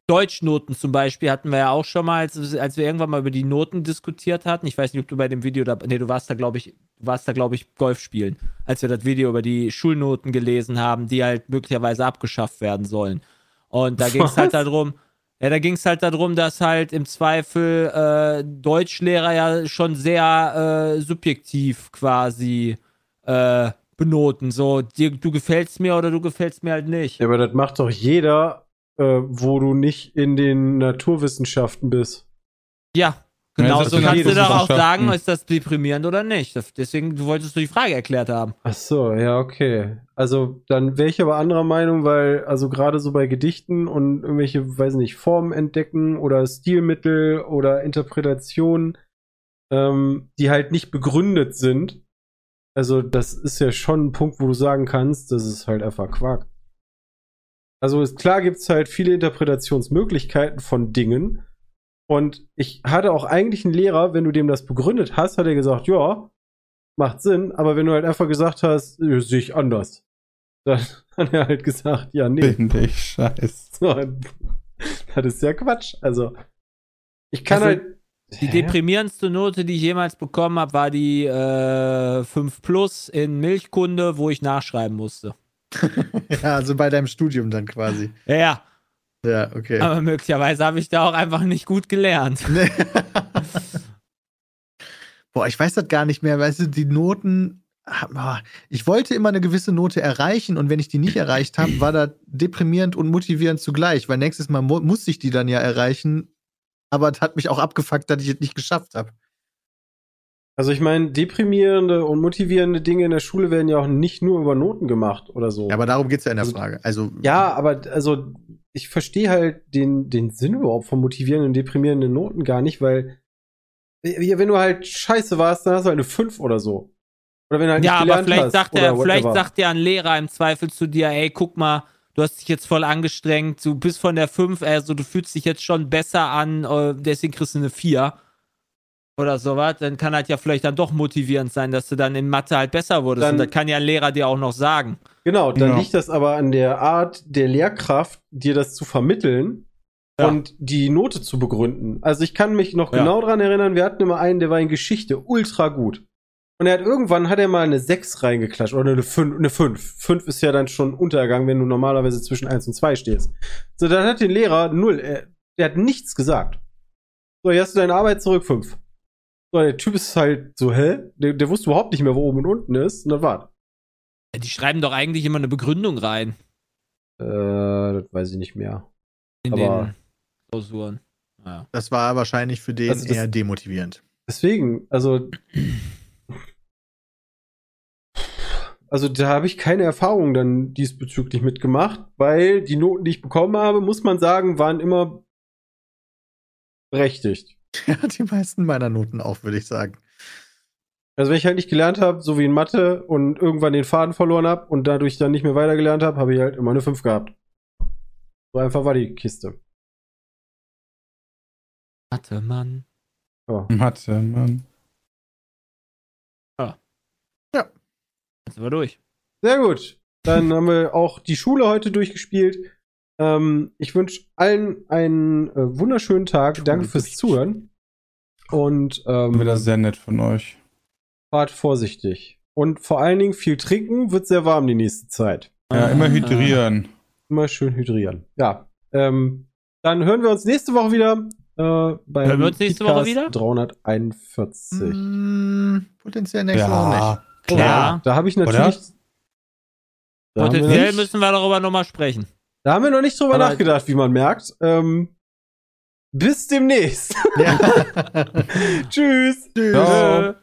Speaker 3: Deutschnoten zum Beispiel hatten wir ja auch schon mal, als, als wir irgendwann mal über die Noten diskutiert hatten. Ich weiß nicht, ob du bei dem Video da, nee, du warst da, glaube ich, du warst da, glaube ich, Golf spielen, als wir das Video über die Schulnoten gelesen haben, die halt möglicherweise abgeschafft werden sollen. Und da ging es halt darum, ja, da ging es halt darum, dass halt im Zweifel äh, Deutschlehrer ja schon sehr äh, subjektiv quasi äh, benoten. So, dir, du gefällst mir oder du gefällst mir halt nicht.
Speaker 2: Ja, aber das macht doch jeder, äh, wo du nicht in den Naturwissenschaften bist.
Speaker 3: Ja, genau so kannst du doch auch sagen, ist das deprimierend oder nicht. Das, deswegen du wolltest du die Frage erklärt haben.
Speaker 2: Ach so, ja, okay. Also dann wäre ich aber anderer Meinung, weil also gerade so bei Gedichten und irgendwelche, weiß nicht, Formen entdecken oder Stilmittel oder Interpretationen, ähm, die halt nicht begründet sind. Also das ist ja schon ein Punkt, wo du sagen kannst, das ist halt einfach Quark. Also ist, klar gibt's halt viele Interpretationsmöglichkeiten von Dingen. Und ich hatte auch eigentlich einen Lehrer, wenn du dem das begründet hast, hat er gesagt, ja, macht Sinn, aber wenn du halt einfach gesagt hast, äh, sehe ich anders, dann hat er halt gesagt, ja, nee.
Speaker 4: Bin ich scheiße.
Speaker 2: So, das ist ja Quatsch. Also, ich kann
Speaker 3: Also,
Speaker 2: halt.
Speaker 3: Die
Speaker 2: Hä?
Speaker 3: deprimierendste Note, die ich jemals bekommen habe, war die äh, 5 Plus in Milchkunde, wo ich nachschreiben musste.
Speaker 5: ja, also bei deinem Studium dann quasi.
Speaker 3: Ja, ja.
Speaker 5: Ja, okay.
Speaker 3: Aber möglicherweise habe ich da auch einfach nicht gut gelernt.
Speaker 5: Nee. Boah, ich weiß das gar nicht mehr. Weißt du, die Noten. boah, Ich wollte immer eine gewisse Note erreichen und wenn ich die nicht erreicht habe, war das deprimierend und motivierend zugleich, weil nächstes Mal mu musste ich die dann ja erreichen. Aber es hat mich auch abgefuckt, dass ich es nicht geschafft habe.
Speaker 2: Also, ich meine, deprimierende und motivierende Dinge in der Schule werden ja auch nicht nur über Noten gemacht oder so.
Speaker 5: Ja, aber darum geht's ja in der
Speaker 2: Also-
Speaker 5: Frage. Also,
Speaker 2: Ja, aber also ich verstehe halt den, den Sinn überhaupt von motivierenden und deprimierenden Noten gar nicht, weil wenn du halt scheiße warst, dann hast du halt eine 5 oder so. Oder wenn du halt
Speaker 3: Ja,
Speaker 2: nicht
Speaker 3: aber vielleicht sagt er, vielleicht sagt ja ein Lehrer im Zweifel zu dir, ey, guck mal, du hast dich jetzt voll angestrengt, du bist von der 5, also du fühlst dich jetzt schon besser an, äh, deswegen kriegst du eine 4 oder sowas, dann kann halt ja vielleicht dann doch motivierend sein, dass du dann in Mathe halt besser wurdest.
Speaker 2: Dann-
Speaker 3: und das kann ja ein Lehrer dir auch noch sagen.
Speaker 2: Genau, dann
Speaker 4: Ja.
Speaker 2: liegt das aber an der Art der Lehrkraft, dir das zu vermitteln
Speaker 3: Ja.
Speaker 2: und die Note zu begründen. Also ich kann mich noch
Speaker 3: Ja.
Speaker 2: genau dran erinnern, wir hatten immer einen, der war in Geschichte ultra gut. Und er hat irgendwann hat er mal eine 6 reingeklatscht oder eine 5, eine 5. 5 ist ja dann schon Untergang, wenn du normalerweise zwischen 1 und 2 stehst. So, dann hat den Lehrer null, er, der hat nichts gesagt. So, hier hast du deine Arbeit zurück, 5. So, der Typ ist halt so, hä? Der, der wusste überhaupt nicht mehr, wo oben und unten ist. Und das war's.
Speaker 3: Die schreiben doch eigentlich immer eine Begründung rein
Speaker 2: Äh, das weiß ich nicht mehr.
Speaker 3: in
Speaker 2: Aber-
Speaker 3: den Klausuren. Ja.
Speaker 5: das war wahrscheinlich für den
Speaker 2: Also das-
Speaker 5: eher demotivierend.
Speaker 2: Deswegen, also. Also da habe ich keine Erfahrung dann diesbezüglich mitgemacht, weil die Noten, die ich bekommen habe, muss man sagen, waren immer berechtigt.
Speaker 5: Ja, die meisten meiner Noten auch, würde ich sagen.
Speaker 2: Also wenn ich halt nicht gelernt habe, so wie in Mathe und irgendwann den Faden verloren habe und dadurch dann nicht mehr weitergelernt habe, habe ich halt immer eine 5 gehabt. So einfach war die Kiste.
Speaker 3: Mathe, Mann.
Speaker 2: Ja.
Speaker 4: Mathe, Mann.
Speaker 3: Jetzt sind wir durch.
Speaker 2: Sehr gut. Dann haben wir auch die Schule heute durchgespielt. Ähm, ich wünsche allen einen äh, wunderschönen Tag. Danke fürs Zuhören. Und ähm,
Speaker 4: Wieder sehr nett von euch.
Speaker 2: fahrt vorsichtig. Und vor allen Dingen viel trinken, wird sehr warm die nächste Zeit.
Speaker 4: Ja, immer
Speaker 3: Ah.
Speaker 4: hydrieren.
Speaker 2: Immer schön hydrieren. Ja. Ähm, dann hören wir uns nächste Woche wieder. Äh, beim
Speaker 3: Hören wir uns nächste Woche
Speaker 2: Podcast
Speaker 3: wieder?
Speaker 2: 341.
Speaker 5: Mm, potenziell nächste Woche nicht.
Speaker 4: Ja,
Speaker 3: Klar.
Speaker 2: Da habe ich natürlich wir
Speaker 3: Potenziell müssen wir darüber nochmal sprechen.
Speaker 2: Da haben wir noch nicht drüber
Speaker 3: Aber-
Speaker 2: nachgedacht, wie man merkt. Ähm, bis demnächst.
Speaker 5: Ja.
Speaker 2: Tschüss.
Speaker 5: Tschüss.
Speaker 4: Ciao.